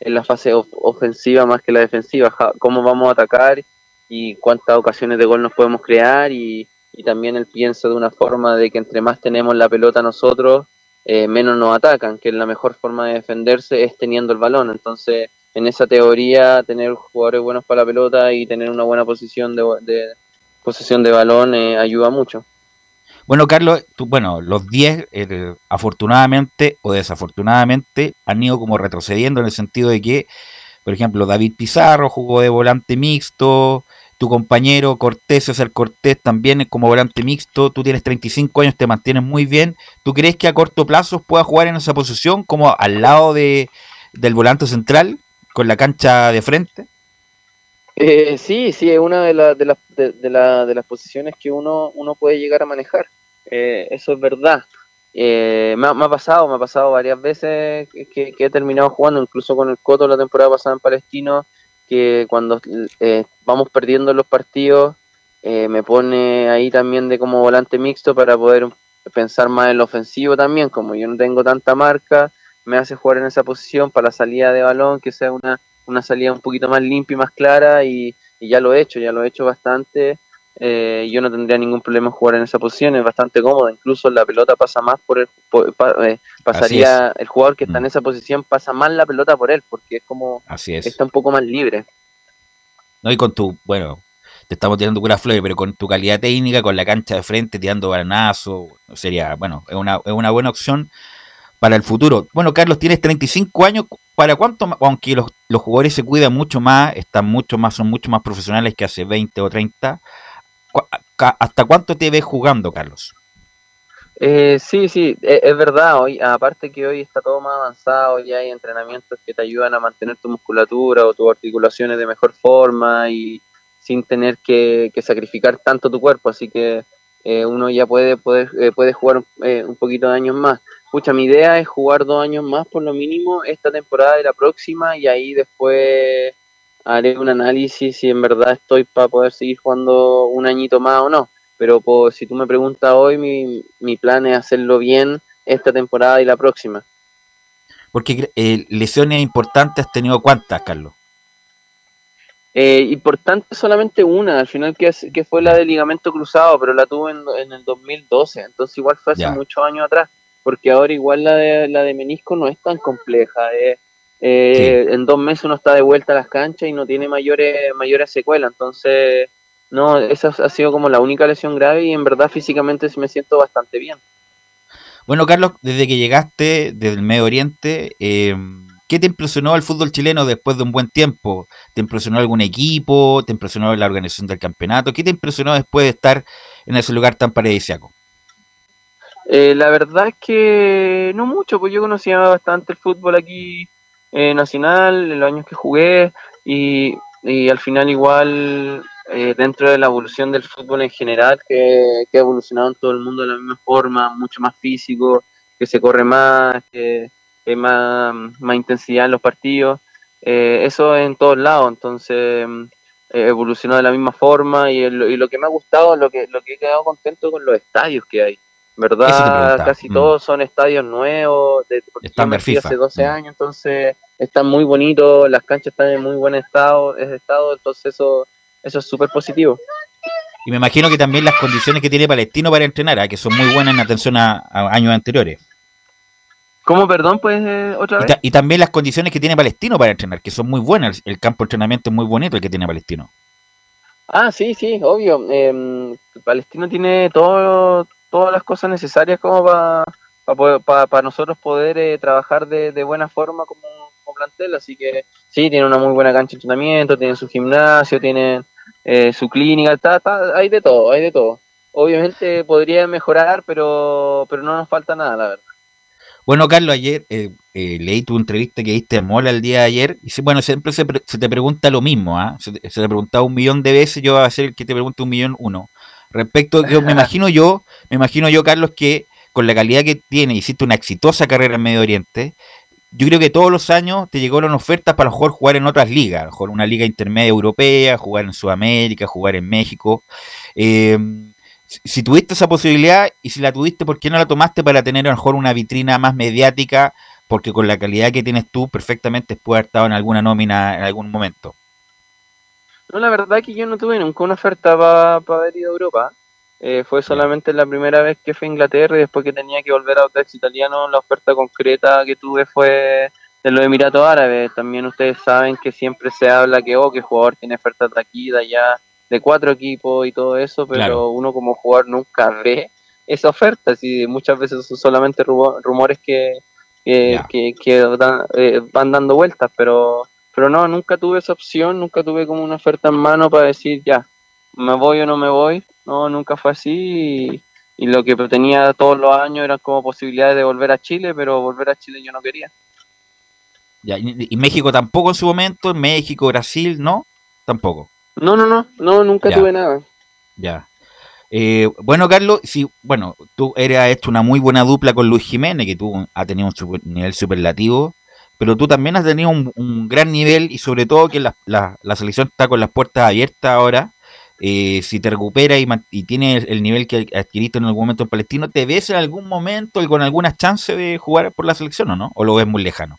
la fase of- ofensiva más que la defensiva, cómo vamos a atacar y cuántas ocasiones de gol nos podemos crear y, y también él piensa de una forma de que entre más tenemos la pelota nosotros, eh, menos nos atacan, que la mejor forma de defenderse es teniendo el balón. Entonces, en esa teoría, tener jugadores buenos para la pelota y tener una buena posición de, de posesión de balón eh, ayuda mucho. Bueno, Carlos, tú- bueno, los 10, eh, afortunadamente o desafortunadamente, han ido como retrocediendo en el sentido de que, por ejemplo, David Pizarro jugó de volante mixto, tu compañero Cortés, César Cortés, también es como volante mixto, tú tienes 35 años, te mantienes muy bien. ¿Tú crees que a corto plazo puedas jugar en esa posición, como al lado de, del volante central, con la cancha de frente? Eh, sí, sí, es una de, la- de, la- de las posiciones que uno, uno puede llegar a manejar. Eh, eso es verdad. Eh, me, ha, me ha pasado, me ha pasado varias veces que, que he terminado jugando, incluso con el Coto la temporada pasada en Palestino, que cuando eh, vamos perdiendo los partidos, eh, me pone ahí también de como volante mixto para poder pensar más en lo ofensivo también, como yo no tengo tanta marca, me hace jugar en esa posición para la salida de balón, que sea una, una salida un poquito más limpia y más clara, y, y ya lo he hecho, ya lo he hecho bastante. Eh, yo no tendría ningún problema en jugar en esa posición, es bastante cómodo, incluso la pelota pasa más por el, por- eh, pasaría, el jugador que está en esa posición pasa más la pelota por él, porque es como, Así es. está un poco más libre. ¿no? Y con tu, bueno, te estamos tirando pura flores, pero con tu calidad técnica, con la cancha de frente, tirando balanazo, sería, bueno, es una, es una buena opción para el futuro. Bueno, Carlos, tienes 35 años, ¿para cuánto, ma- aunque los, jugadores se cuidan mucho más, están mucho más, son mucho más profesionales que hace 20 o 30, ¿cu- ca- ¿hasta cuánto te ves jugando, Carlos? Eh, sí, sí, e- es, verdad. Hoy, aparte que hoy está todo más avanzado, ya hay entrenamientos que te ayudan a mantener tu musculatura o tus articulaciones de mejor forma y sin tener que, que sacrificar tanto tu cuerpo. Así que eh, uno ya puede poder, eh, puede jugar eh, un poquito de años más. Pucha, mi idea es jugar dos años más por lo mínimo esta temporada y la próxima y ahí después haré un análisis si en verdad estoy para poder seguir jugando un añito más o no. Pero pues, si tú me preguntas hoy, mi, mi plan es hacerlo bien esta temporada y la próxima. Porque eh, lesiones importantes has tenido cuántas, Carlos. Eh, importante solamente una, al final que, fue la de ligamento cruzado, pero la tuve en, en el 2012, entonces igual fue hace Ya. muchos años atrás, porque ahora igual la de, la de menisco no es tan compleja. eh. Eh, En dos meses uno está de vuelta a las canchas y no tiene mayores, mayores secuelas, entonces no, esa ha sido como la única lesión grave y en verdad físicamente me siento bastante bien. Bueno, Carlos, desde que llegaste desde el Medio Oriente, eh, ¿qué te impresionó el fútbol chileno después de un buen tiempo? ¿Te impresionó algún equipo? ¿Te impresionó la organización del campeonato? ¿Qué te impresionó después de estar en ese lugar tan paradisíaco? Eh, la verdad es que no mucho, pues yo conocía bastante el fútbol aquí eh, nacional, en los años que jugué, y, y al final igual eh, dentro de la evolución del fútbol en general, que, que ha evolucionado en todo el mundo de la misma forma, mucho más físico, que se corre más, que hay más, más intensidad en los partidos, eh, eso en todos lados, entonces eh, evolucionó de la misma forma y, el- y lo que me ha gustado, lo que, lo que he quedado contento con los estadios que hay. ¿Verdad? Casi Mm. todos son estadios nuevos, de, porque yo FIFA. hace 12 Mm. años, entonces están muy bonitos, las canchas están en muy buen estado, es estado entonces eso, eso es súper positivo. Y me imagino que también las condiciones que tiene Palestino para entrenar, ¿ah? que son muy buenas en atención a, a años anteriores. ¿Cómo, perdón, pues eh, otra Y, vez? ta- y también las condiciones que tiene Palestino para entrenar, que son muy buenas. El, el campo de entrenamiento es muy bonito el que tiene Palestino. Ah, sí, sí, obvio. Em, Palestino tiene todo, todas las cosas necesarias como para nosotros poder eh, trabajar de, de buena forma como, plantel. Así que sí, tiene una muy buena cancha de entrenamiento, tiene su gimnasio, tiene eh, su clínica, está, está- hay de todo, hay de todo. Obviamente podría mejorar, pero, pero no nos falta nada, la verdad. Bueno, Carlos, ayer eh, eh, leí tu entrevista que diste a Mola el día de ayer. Y bueno, siempre se, pre- se te pregunta lo mismo, ¿ah? Se, se te preguntaba un millón de veces, yo voy a ser el que te pregunte un millón uno. Respecto, yo me imagino yo, me imagino yo, Carlos, que con la calidad que tiene, hiciste una exitosa carrera en Medio Oriente. Yo creo que todos los años te llegaron ofertas para mejor jugar en otras ligas, a lo mejor una liga intermedia europea, jugar en Sudamérica, jugar en México. Eh, si- tuviste esa posibilidad y si la tuviste, ¿por qué no la tomaste para tener a lo mejor una vitrina más mediática? Porque con la calidad que tienes tú, perfectamente puedes haber estado en alguna nómina en algún momento. No, la verdad es que yo no tuve nunca una oferta para haber ido a Europa. Eh, fue solamente la primera vez que fui a Inglaterra y después que tenía que volver a Audax Italiano, la oferta concreta que tuve fue de los Emiratos Árabes. También ustedes saben que siempre se habla que, oh, que el jugador tiene ofertas de aquí, de allá, de cuatro equipos y todo eso, pero Claro. uno como jugador nunca ve esa oferta. Y muchas veces son solamente rumo- rumores que, que, que, que dan- eh, van dando vueltas, pero pero no, nunca tuve esa opción, nunca tuve como una oferta en mano para decir ya, me voy o no me voy, no, nunca fue así y, y lo que tenía todos los años eran como posibilidades de volver a Chile, pero volver a Chile yo no quería. Ya, y, y México tampoco en su momento, México, Brasil, ¿no? Tampoco. No, no, no, no, nunca Ya. tuve nada. Ya. Eh, bueno, Carlos, sí, bueno, tú eres, hecho una muy buena dupla con Luis Jiménez, que tú ha tenido un super- nivel superlativo, pero tú también has tenido un, gran nivel y sobre todo que la, selección está con las puertas abiertas ahora. Eh, si te recupera y, y tienes el nivel que adquiriste en algún momento en Palestino, ¿te ves en algún momento y con algunas chances de jugar por la selección o no? ¿O lo ves muy lejano?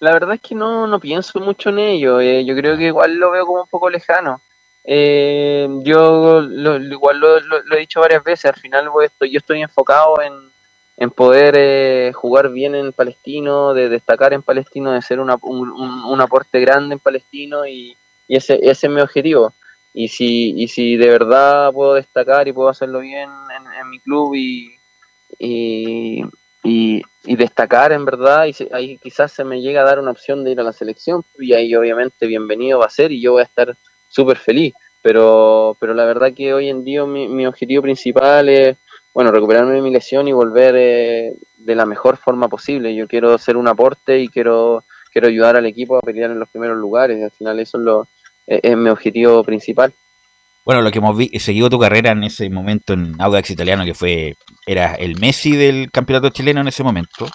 La verdad es que no, no pienso mucho en ello, eh, yo creo que igual lo veo como un poco lejano. Eh, yo lo- igual lo, lo- lo he dicho varias veces, al final voy- estoy, yo estoy enfocado en, en poder eh, jugar bien en Palestino, de destacar en Palestino, de ser un, un- un aporte grande en Palestino y, y ese, ese es mi objetivo. Y si, y si de verdad puedo destacar y puedo hacerlo bien en, mi club y, y, y, destacar en verdad, y ahí quizás se me llega a dar una opción de ir a la selección, y ahí obviamente bienvenido va a ser y yo voy a estar súper feliz. Pero, pero la verdad que hoy en día mi, mi objetivo principal es, bueno, recuperarme de mi lesión y volver eh, de la mejor forma posible. Yo quiero hacer un aporte y quiero, quiero ayudar al equipo a pelear en los primeros lugares. Al final eso es, es mi objetivo principal. Bueno, lo que hemos seguido tu carrera en ese momento en Audax Italiano, que fue, era el Messi del campeonato chileno en ese momento.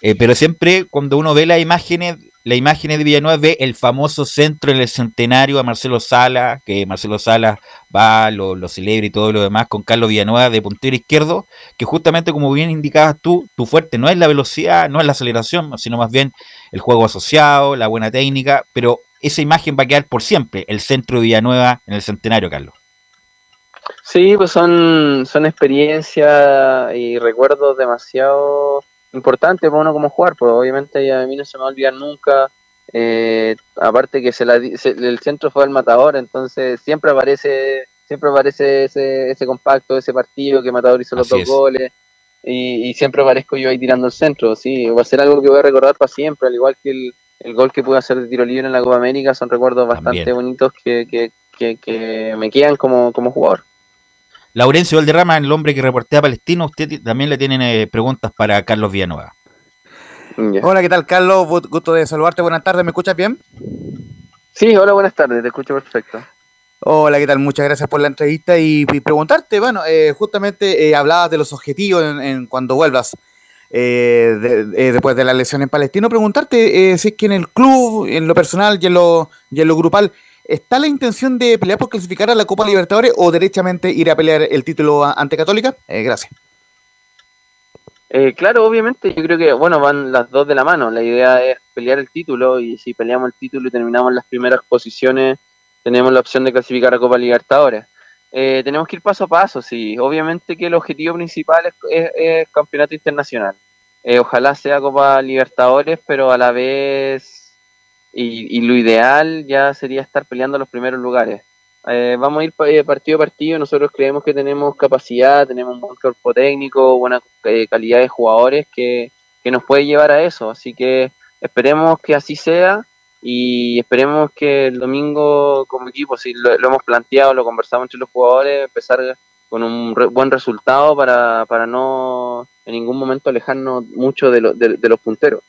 Eh, pero siempre cuando uno ve las imágenes, las imágenes de Villanueva ve el famoso centro en el centenario a Marcelo Sala, que Marcelo Sala va, lo, lo celebra y todo lo demás con Carlos Villanueva de puntero izquierdo, que justamente como bien indicabas tú, tu fuerte no es la velocidad, no es la aceleración, sino más bien el juego asociado, la buena técnica, pero esa imagen va a quedar por siempre, el centro de Villanueva en el centenario, Carlos. Sí, pues son, son experiencias y recuerdos demasiado importantes para uno como jugar, pues obviamente a mí no se me va a olvidar nunca, eh, aparte que se la, se- el centro fue el matador, entonces siempre aparece siempre aparece ese, ese compacto, ese partido que Matador hizo los Así dos es. goles y, y siempre aparezco yo ahí tirando el centro, sí, va a ser algo que voy a recordar para siempre, al igual que el, el gol que pude hacer de tiro libre en la Copa América, son recuerdos bastante bonitos que, que, que, que me quedan como, como jugador. Laurencio Valderrama, el hombre que reportea a Palestino, usted también le tienen eh, preguntas para Carlos Villanueva. Hola, ¿qué tal, Carlos? Gusto de saludarte. Buenas tardes, ¿me escuchas bien? Sí, hola, buenas tardes, te escucho perfecto. Hola, ¿qué tal? Muchas gracias por la entrevista y, y preguntarte, bueno, eh, justamente eh, hablabas de los objetivos en, en cuando vuelvas eh, de- eh, después de la lesión en Palestino, preguntarte eh, si es que en el club, en lo personal y en lo, y en lo grupal, ¿está la intención de pelear por clasificar a la Copa Libertadores o derechamente ir a pelear el título ante Católica? Eh, gracias. Eh, claro, obviamente, yo creo que, bueno, van las dos de la mano. La idea es pelear el título y si peleamos el título y terminamos las primeras posiciones, tenemos la opción de clasificar a Copa Libertadores. Eh, tenemos que ir paso a paso, sí. Obviamente que el objetivo principal es, es- es campeonato internacional. Eh, ojalá sea Copa Libertadores, pero a la vez, y, y lo ideal ya sería estar peleando los primeros lugares. Eh, vamos a ir eh, partido a partido. Nosotros creemos que tenemos capacidad, tenemos un buen cuerpo técnico, buena eh, calidad de jugadores que, que nos puede llevar a eso. Así que esperemos que así sea y esperemos que el domingo como equipo, si lo, hemos planteado, lo conversamos entre los jugadores, empezar con un re- buen resultado para, para no en ningún momento alejarnos mucho de, lo- de los punteros.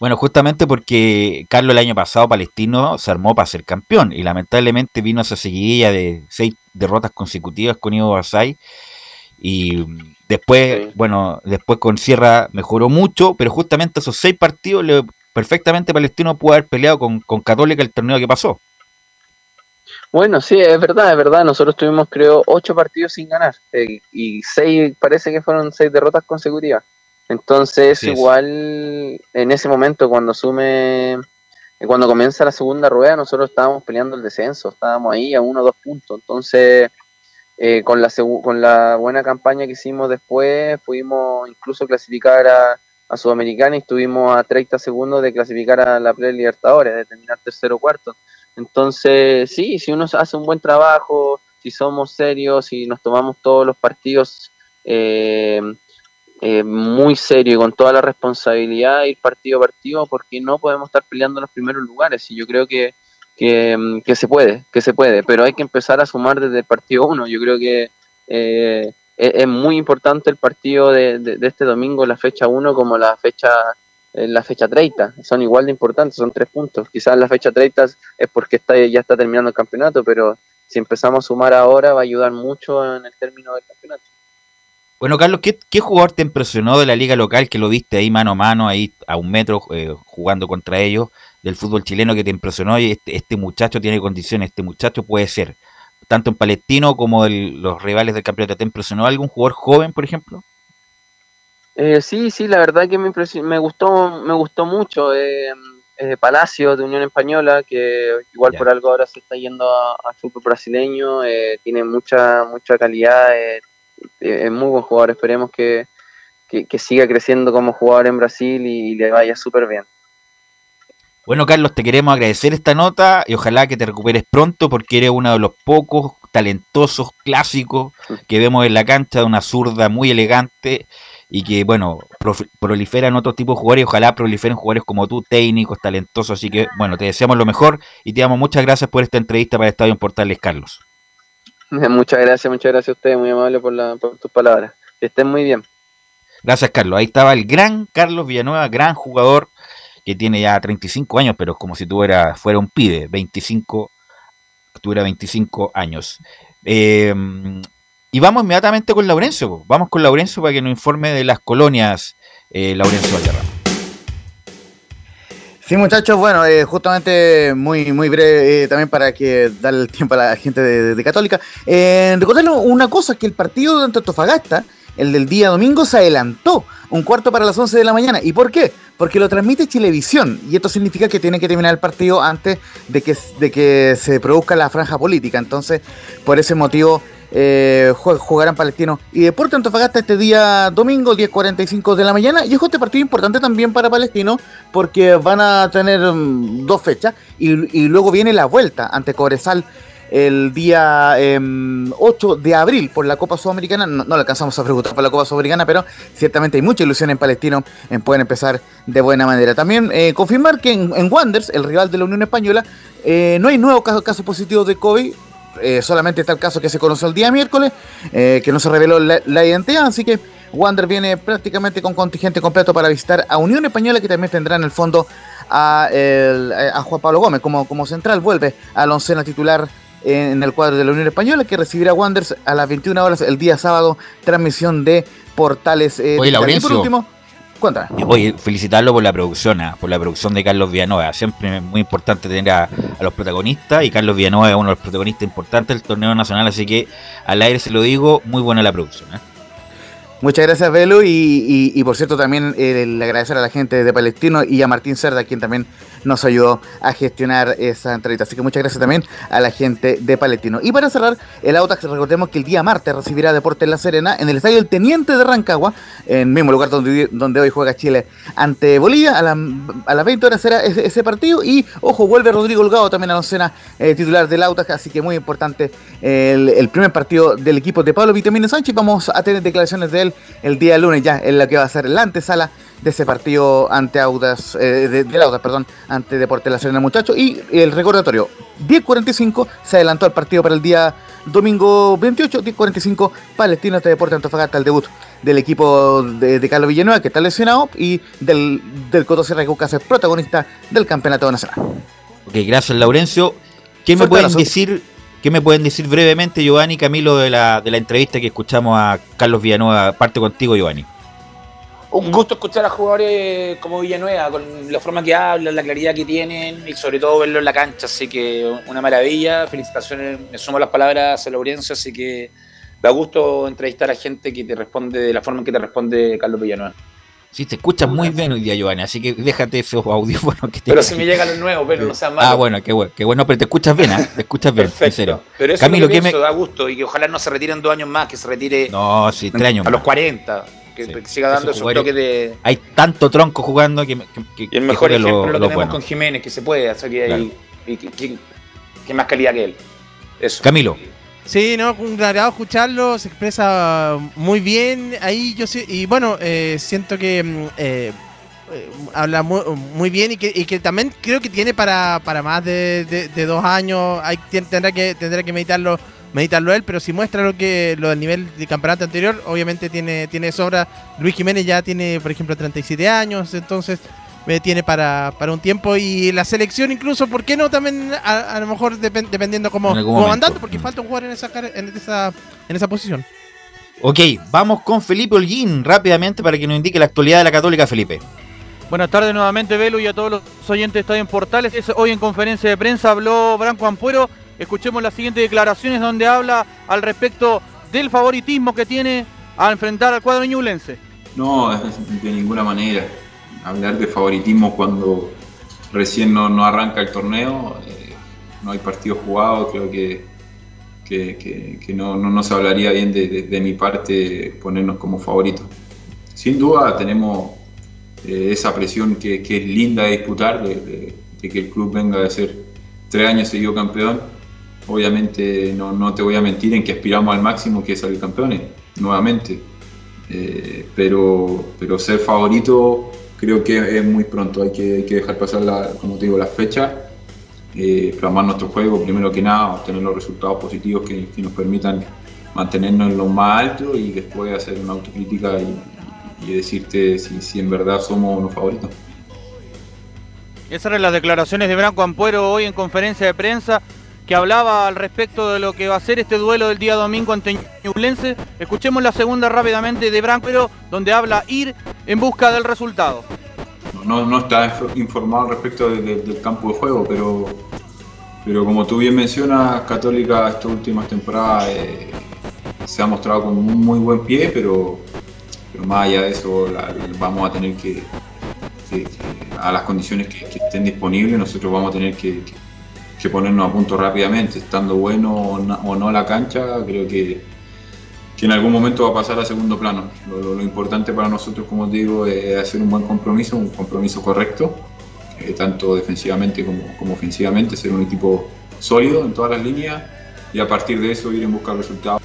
Bueno, justamente porque Carlos el año pasado Palestino se armó para ser campeón y lamentablemente vino esa seguidilla de seis derrotas consecutivas con Ivo Basay y después, bueno, después con Sierra mejoró mucho, pero justamente esos seis partidos le- perfectamente Palestino pudo haber peleado con, con Católica el torneo que pasó. Bueno, sí, es verdad, es verdad. Nosotros tuvimos, creo, ocho partidos sin ganar eh, y seis, parece que fueron seis derrotas consecutivas. Entonces, igual en ese momento, cuando asume, eh, cuando comienza la segunda rueda, nosotros estábamos peleando el descenso, estábamos ahí a uno o dos puntos. Entonces, eh, con, la con la buena campaña que hicimos después, pudimos incluso clasificar a, a Sudamericana y estuvimos a 30 segundos de clasificar a la Play Libertadores, de terminar tercero o cuarto. Entonces, sí, si uno hace un buen trabajo, si somos serios, si nos tomamos todos los partidos eh, eh, muy serio y con toda la responsabilidad, ir partido a partido, porque no podemos estar peleando en los primeros lugares. Y yo creo que, que, mm, que se puede, que se puede, pero hay que empezar a sumar desde el partido uno. Yo creo que eh, es, es muy importante el partido de, de- este domingo, la fecha 1, como la fecha eh, la fecha 30. Son igual de importantes, son tres puntos. Quizás la fecha 30 es es porque está, ya está terminando el campeonato, pero si empezamos a sumar ahora va a ayudar mucho en el término del campeonato. Bueno, Carlos, ¿qué, qué jugador te impresionó de la liga local que lo viste ahí mano a mano, ahí a un metro, eh, jugando contra ellos, del fútbol chileno que te impresionó y este, este muchacho tiene condiciones, este muchacho puede ser, tanto en Palestino como el- los rivales del campeonato, ¿te impresionó algún jugador joven, por ejemplo? Eh, sí, sí, la verdad que me, me gustó, me gustó mucho eh, eh, Palacio de Unión Española, que igual Ya. por algo ahora se está yendo a- al fútbol brasileño, eh, tiene mucha mucha calidad, eh, es muy buen jugador, esperemos que, que, siga creciendo como jugador en Brasil y, le vaya súper bien. Bueno, Carlos, te queremos agradecer esta nota y ojalá que te recuperes pronto porque eres uno de los pocos talentosos clásicos que vemos en la cancha de una zurda muy elegante y que, bueno, proliferan otros tipos de jugadores y ojalá proliferen jugadores como tú, técnicos, talentosos. Así que, bueno, te deseamos lo mejor y te damos muchas gracias por esta entrevista para Estadio en Portales, Carlos. *laughs* Muchas gracias, muchas gracias a ustedes, muy amable por, la, por tus palabras. Que estén muy bien. Gracias, Carlos. Ahí estaba el gran Carlos Villanueva, gran jugador que tiene ya 35 años, pero como si tuviera, fuera un pibe, 25, tuviera 25 años. Eh, y vamos inmediatamente con Laurencio. Vamos con Laurencio para que nos informe de las colonias, eh, Laurencio Valderrama. Sí, muchachos, bueno, eh, justamente muy muy breve eh, también para que darle el tiempo a la gente de, Católica. Eh, una cosa, que el partido de Antofagasta el del día domingo, se adelantó un cuarto para las 11 de la mañana. ¿Y por qué? Porque lo transmite Chilevisión y esto significa que tiene que terminar el partido antes de que, de que se produzca la franja política. Entonces, por ese motivo eh, jugarán Palestino y Deporte Antofagasta este día domingo, 10.45 de la mañana. Y ojo, este partido importante también para Palestino porque van a tener mm, dos fechas y, luego viene la vuelta ante Cobresal el día em, 8 de abril por la Copa Sudamericana. No, no alcanzamos a preguntar por la Copa Sudamericana, pero ciertamente hay mucha ilusión en Palestino en poder empezar de buena manera. También eh, confirmar que en, en Wanderers, el rival de la Unión Española, eh, no hay nuevos casos, casos positivos de COVID. Eh, solamente está el caso que se conoció el día miércoles, eh, que no se reveló la, la identidad, así que Wander viene prácticamente con contingente completo para visitar a Unión Española, que también tendrá en el fondo a, el- a Juan Pablo Gómez como, como central, vuelve a la oncena titular en el cuadro de la Unión Española, que recibirá a Wanderers a las 21 horas el día sábado, transmisión de Portales. Eh, Oye, y por último, cuéntame. Oye, felicitarlo por la producción, ah, por la producción de Carlos Villanueva. Siempre es muy importante tener a, a los protagonistas y Carlos Villanueva es uno de los protagonistas importantes del torneo nacional, así que al aire se lo digo, muy buena la producción. ah. Muchas gracias, Velo. Y, y- y, por cierto, también eh, el agradecer a la gente de Palestino y a Martín Cerda, quien también nos ayudó a gestionar esa entrevista. Así que muchas gracias también a la gente de Palestino. Y para cerrar, el Autax, recordemos que el día martes recibirá Deportes La Serena en el estadio El Teniente de Rancagua, en el mismo lugar donde, donde hoy juega Chile ante Bolivia. A, la- a las 20 horas será ese, partido. Y ojo, vuelve Rodrigo Holgado también a la oncena eh, titular del Autax. Así que muy importante el, primer partido del equipo de Pablo Vitamino Sánchez. Vamos a tener declaraciones de él el día lunes ya, en la que va a ser la antesala de ese partido ante Audas, eh, de, del Audas, perdón, ante Deportes La Serena, muchachos. Y el recordatorio, 10.45 se adelantó el partido para el día domingo 28, 10.45 Palestino ante Deportes Antofagasta, el debut del equipo de, de Carlos Villanueva, que está lesionado, y del, del Coto Sierra que busca ser protagonista del campeonato nacional. Ok, gracias Laurencio. ¿Qué me pueden decir? ¿Qué me pueden decir brevemente, Giovanni Camilo, de la, de la entrevista que escuchamos a Carlos Villanueva? Parte contigo, Giovanni. Un gusto escuchar a jugadores como Villanueva, con la forma que hablan, la claridad que tienen y sobre todo verlo en la cancha. Así que una maravilla, felicitaciones, me sumo las palabras a Laurencio, así que da gusto entrevistar a gente que te responde de la forma en que te responde Carlos Villanueva. Sí, te escuchas muy bien hoy día, Giovanni, así que déjate esos audífonos que te Pero si me llegan los nuevos, pero no sean malos. Ah, bueno, qué bueno, qué bueno, pero te escuchas bien, ¿ah? Te escuchas bien, en serio. Pero eso Camilo, es lo que ¿qué me... da gusto y que ojalá no se retiren dos años más, que se retire No, sí, tres años a los más. 40, que, que siga dando Esos jugadores- toques de... Hay tanto tronco jugando que, que, que- Y el que mejor juegue ejemplo lo, lo tenemos bueno. con Jiménez, que se puede, sea que hay y que, que- que más calidad que él. Eso. Camilo. Sí, no, un agrado escucharlo, se expresa muy bien ahí, yo sé, y bueno, eh, siento que mm, eh, eh, habla muy, muy bien y que, y que también creo que tiene para, para más de, de- de dos años, hay, tendrá que tendrá que meditarlo meditarlo él, pero si muestra lo que lo del nivel de campeonato anterior, obviamente tiene tiene sobra. Luis Jiménez ya tiene, por ejemplo, 37 años, entonces eh, tiene para, para un tiempo y la selección incluso, ¿por qué no también a, a lo mejor depen- dependiendo como, como mandante? Porque falta un jugador en esa, cara- en esa, en esa posición. Ok, vamos con Felipe Holguín rápidamente para que nos indique la actualidad de la Católica, Felipe. Buenas tardes nuevamente, Velo, y a todos los oyentes de Estadio en Portales. Es- Hoy en conferencia de prensa habló Branco Ampuero. Escuchemos las siguientes declaraciones donde habla al respecto del favoritismo que tiene a enfrentar al cuadro ñublense. No, de ninguna manera. Hablar de favoritismo cuando recién no, no arranca el torneo, eh, no hay partidos jugados, creo que, que, que- no, no, se hablaría bien de, de- mi parte ponernos como favoritos. Sin duda tenemos eh, esa presión que, es linda de disputar, de que el club venga de ser tres años seguido campeón. Obviamente no, no te voy a mentir en que aspiramos al máximo que es salir campeones, nuevamente. Eh, pero, pero ser favorito creo que es muy pronto, hay que, hay que dejar pasar, la, como te digo, las fechas, eh, plasmar nuestro juego, primero que nada, obtener los resultados positivos que, nos permitan mantenernos en lo más alto y después hacer una autocrítica y, y decirte si, si en verdad somos los favoritos. Esas eran las declaraciones de Branco Ampuero hoy en conferencia de prensa que hablaba al respecto de lo que va a ser este duelo del día domingo ante Ñublense. Escuchemos la segunda rápidamente de Branco donde habla ir en busca del resultado. no, no está inf- informado respecto de- de- del campo de juego, pero, pero como tú bien mencionas, Católica esta última temporada eh, se ha mostrado con un muy buen pie, pero, pero más allá de eso vamos a tener que a las condiciones que, que estén disponibles, nosotros vamos a tener que, ponernos a punto rápidamente, estando bueno o no, la cancha, creo que, que en algún momento va a pasar a segundo plano. Lo, importante para nosotros, como digo, es hacer un buen compromiso, un compromiso correcto, eh, tanto defensivamente como, como ofensivamente, ser un equipo sólido en todas las líneas y a partir de eso ir en busca de resultados.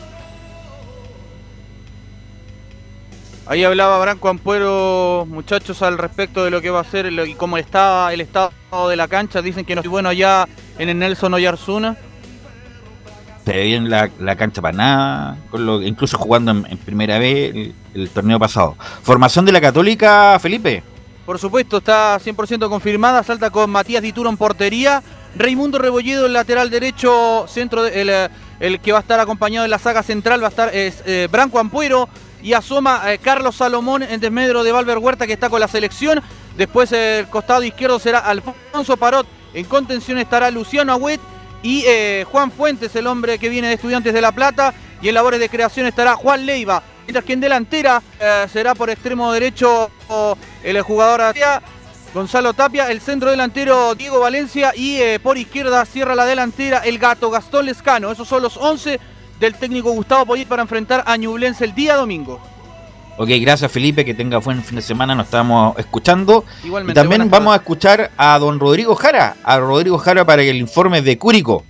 Ahí hablaba Branco Ampuero, muchachos, al respecto de lo que va a ser y cómo está el estado de la cancha. Dicen que no estoy bueno allá en el Nelson Oyarzuna. Se ve bien la, la cancha para nada, con lo- incluso jugando en, en primera vez el, el torneo pasado. Formación de la Católica, Felipe. Por supuesto, está 100% confirmada. Salta con Matías Dituro en portería. Raimundo Rebolledo, el lateral derecho, centro de- el, el que va a estar acompañado en la saga central, va a estar es, eh, Branco Ampuero. Y asoma eh, Carlos Salomón en desmedro de Valver Huerta, que está con la selección. Después el costado izquierdo será Alfonso Parot. En contención estará Luciano Agüet y eh, Juan Fuentes, el hombre que viene de Estudiantes de La Plata. Y en labores de creación estará Juan Leiva. Mientras que en delantera eh, será por extremo derecho oh, el jugador Gonzalo Tapia, el centro delantero Diego Valencia y eh, por izquierda cierra la delantera el gato Gastón Lescano. Esos son los 11 del técnico Gustavo Poyet para enfrentar a Ñublense el día domingo. Ok, gracias Felipe, que tenga buen fin de semana, nos estamos escuchando. Igualmente, y también vamos a escuchar a don Rodrigo Jara, a Rodrigo Jara para el informe de Cúrico.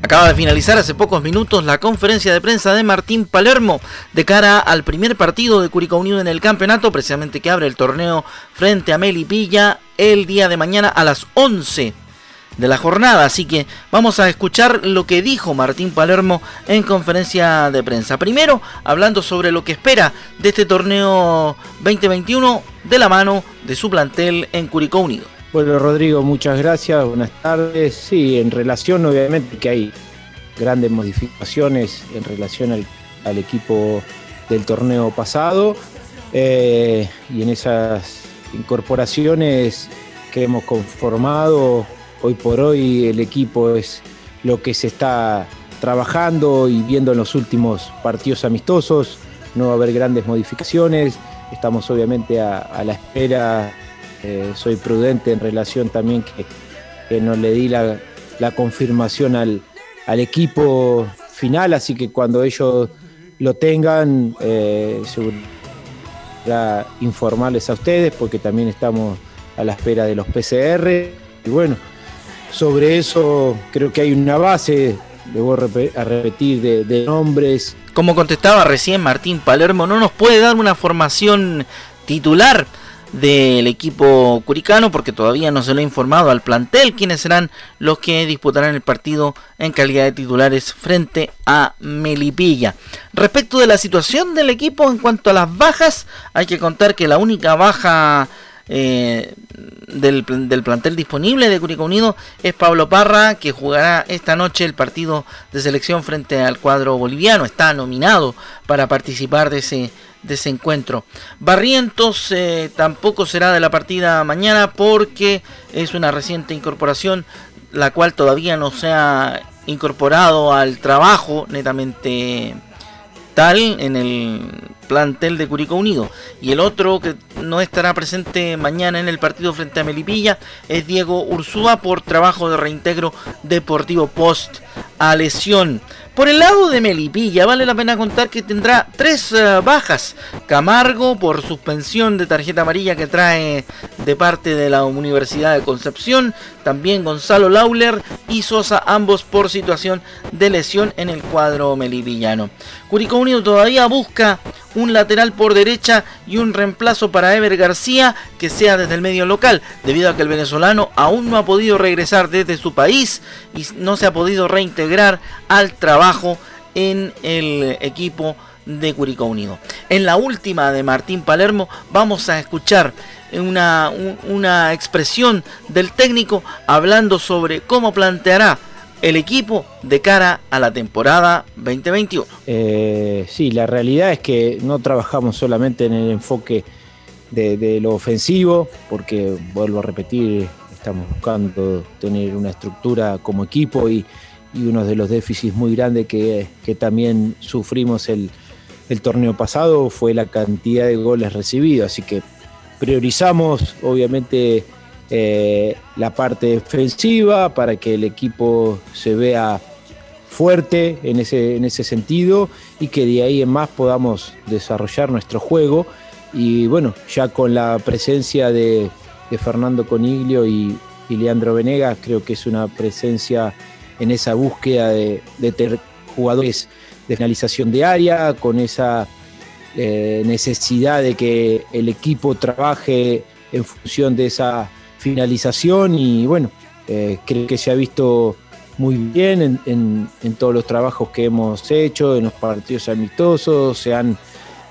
Acaba de finalizar hace pocos minutos la conferencia de prensa de Martín Palermo de cara al primer partido de Curicó Unido en el campeonato, precisamente que abre el torneo frente a Melipilla el día de mañana a las 11 de la jornada. Así que vamos a escuchar lo que dijo Martín Palermo en conferencia de prensa. Primero, hablando sobre lo que espera de este torneo 2021 de la mano de su plantel en Curicó Unido. Bueno, Rodrigo, muchas gracias, buenas tardes. Sí, en relación, obviamente, que hay grandes modificaciones en relación al, equipo del torneo pasado. eh, y en esas incorporaciones que hemos conformado, hoy por hoy el equipo es lo que se está trabajando y viendo en los últimos partidos amistosos. No va a haber grandes modificaciones. Estamos obviamente a, la espera eh, soy prudente en relación también que, no le di la, confirmación al, equipo final, así que cuando ellos lo tengan, eh, informarles a ustedes, porque también estamos a la espera de los PCR. Y bueno, sobre eso creo que hay una base, debo a repetir, de, de nombres, Como contestaba recién Martín Palermo, no nos puede dar una formación titular del equipo curicano porque todavía no se lo ha informado al plantel quiénes serán los que disputarán el partido en calidad de titulares frente a Melipilla. Respecto de la situación del equipo en cuanto a las bajas, hay que contar que la única baja eh, del, del plantel disponible de Curicó Unido es Pablo Parra, que jugará esta noche el partido de selección frente al cuadro boliviano. Está nominado para participar de ese, de ese encuentro. Barrientos eh, tampoco será de la partida mañana porque es una reciente incorporación, la cual todavía no se ha incorporado al trabajo netamente en el plantel de Curicó Unido. Y el otro que no estará presente mañana en el partido frente a Melipilla es Diego Ursúa por trabajo de reintegro deportivo post a lesión. Por el lado de Melipilla, vale la pena contar que tendrá tres eh, bajas. Camargo por suspensión de tarjeta amarilla que trae de parte de la Universidad de Concepción. También Gonzalo Lauler y Sosa, ambos por situación de lesión en el cuadro melipillano. Curicó Unido todavía busca un lateral por derecha y un reemplazo para Ever García que sea desde el medio local, debido a que el venezolano aún no ha podido regresar desde su país y no se ha podido reintegrar al trabajo en el equipo de Curicó Unido. En la última de Martín Palermo vamos a escuchar una, un- una expresión del técnico hablando sobre cómo planteará el equipo de cara a la temporada 2021. Eh, sí, la realidad es que no trabajamos solamente en el enfoque de, de lo ofensivo, porque vuelvo a repetir, estamos buscando tener una estructura como equipo y, y uno de los déficits muy grandes que, que también sufrimos el, el torneo pasado fue la cantidad de goles recibidos. Así que priorizamos obviamente eh, la parte defensiva para que el equipo se vea fuerte en ese, en ese sentido y que de ahí en más podamos desarrollar nuestro juego. Y bueno, ya con la presencia de, Fernando Coniglio y, Leandro Venegas, creo que es una presencia en esa búsqueda de, jugadores de finalización de área, con esa eh, necesidad de que el equipo trabaje en función de esa finalización. Y bueno, eh, creo que se ha visto muy bien en, todos los trabajos que hemos hecho, en los partidos amistosos, se han,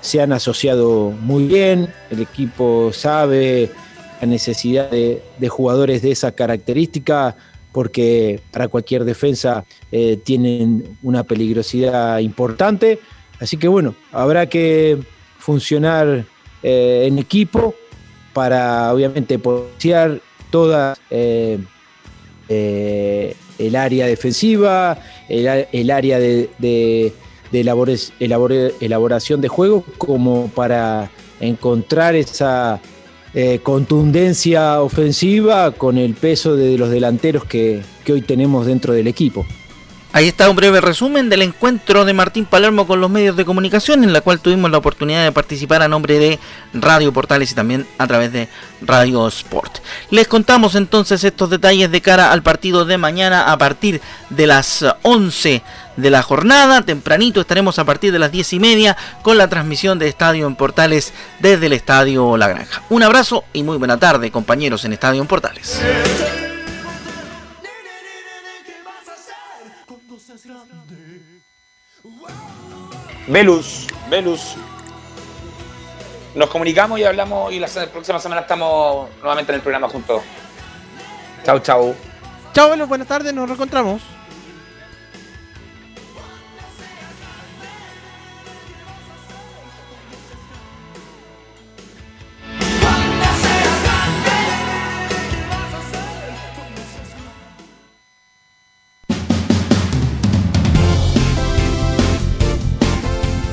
se han asociado muy bien, el equipo sabe la necesidad de jugadores de esa característica, porque para cualquier defensa eh, tienen una peligrosidad importante. Así que bueno, habrá que funcionar eh, en equipo para obviamente potenciar toda eh, el área defensiva, el, área de, elaboración de juego, como para encontrar esa eh, contundencia ofensiva con el peso de los delanteros que, que hoy tenemos dentro del equipo. Ahí está un breve resumen del encuentro de Martín Palermo con los medios de comunicación, en la cual tuvimos la oportunidad de participar a nombre de Radio Portales y también a través de Radio Sport. Les contamos entonces estos detalles de cara al partido de mañana a partir de las 11 de la jornada. Tempranito estaremos a partir de las 10 y media con la transmisión de Estadio en Portales desde el Estadio La Granja. Un abrazo y muy buena tarde, compañeros en Estadio en Portales. Velus, Velus. Nos comunicamos y hablamos y la próxima semana estamos nuevamente en el programa juntos. Chau, chau. Chao, Velus, buenas tardes, nos reencontramos.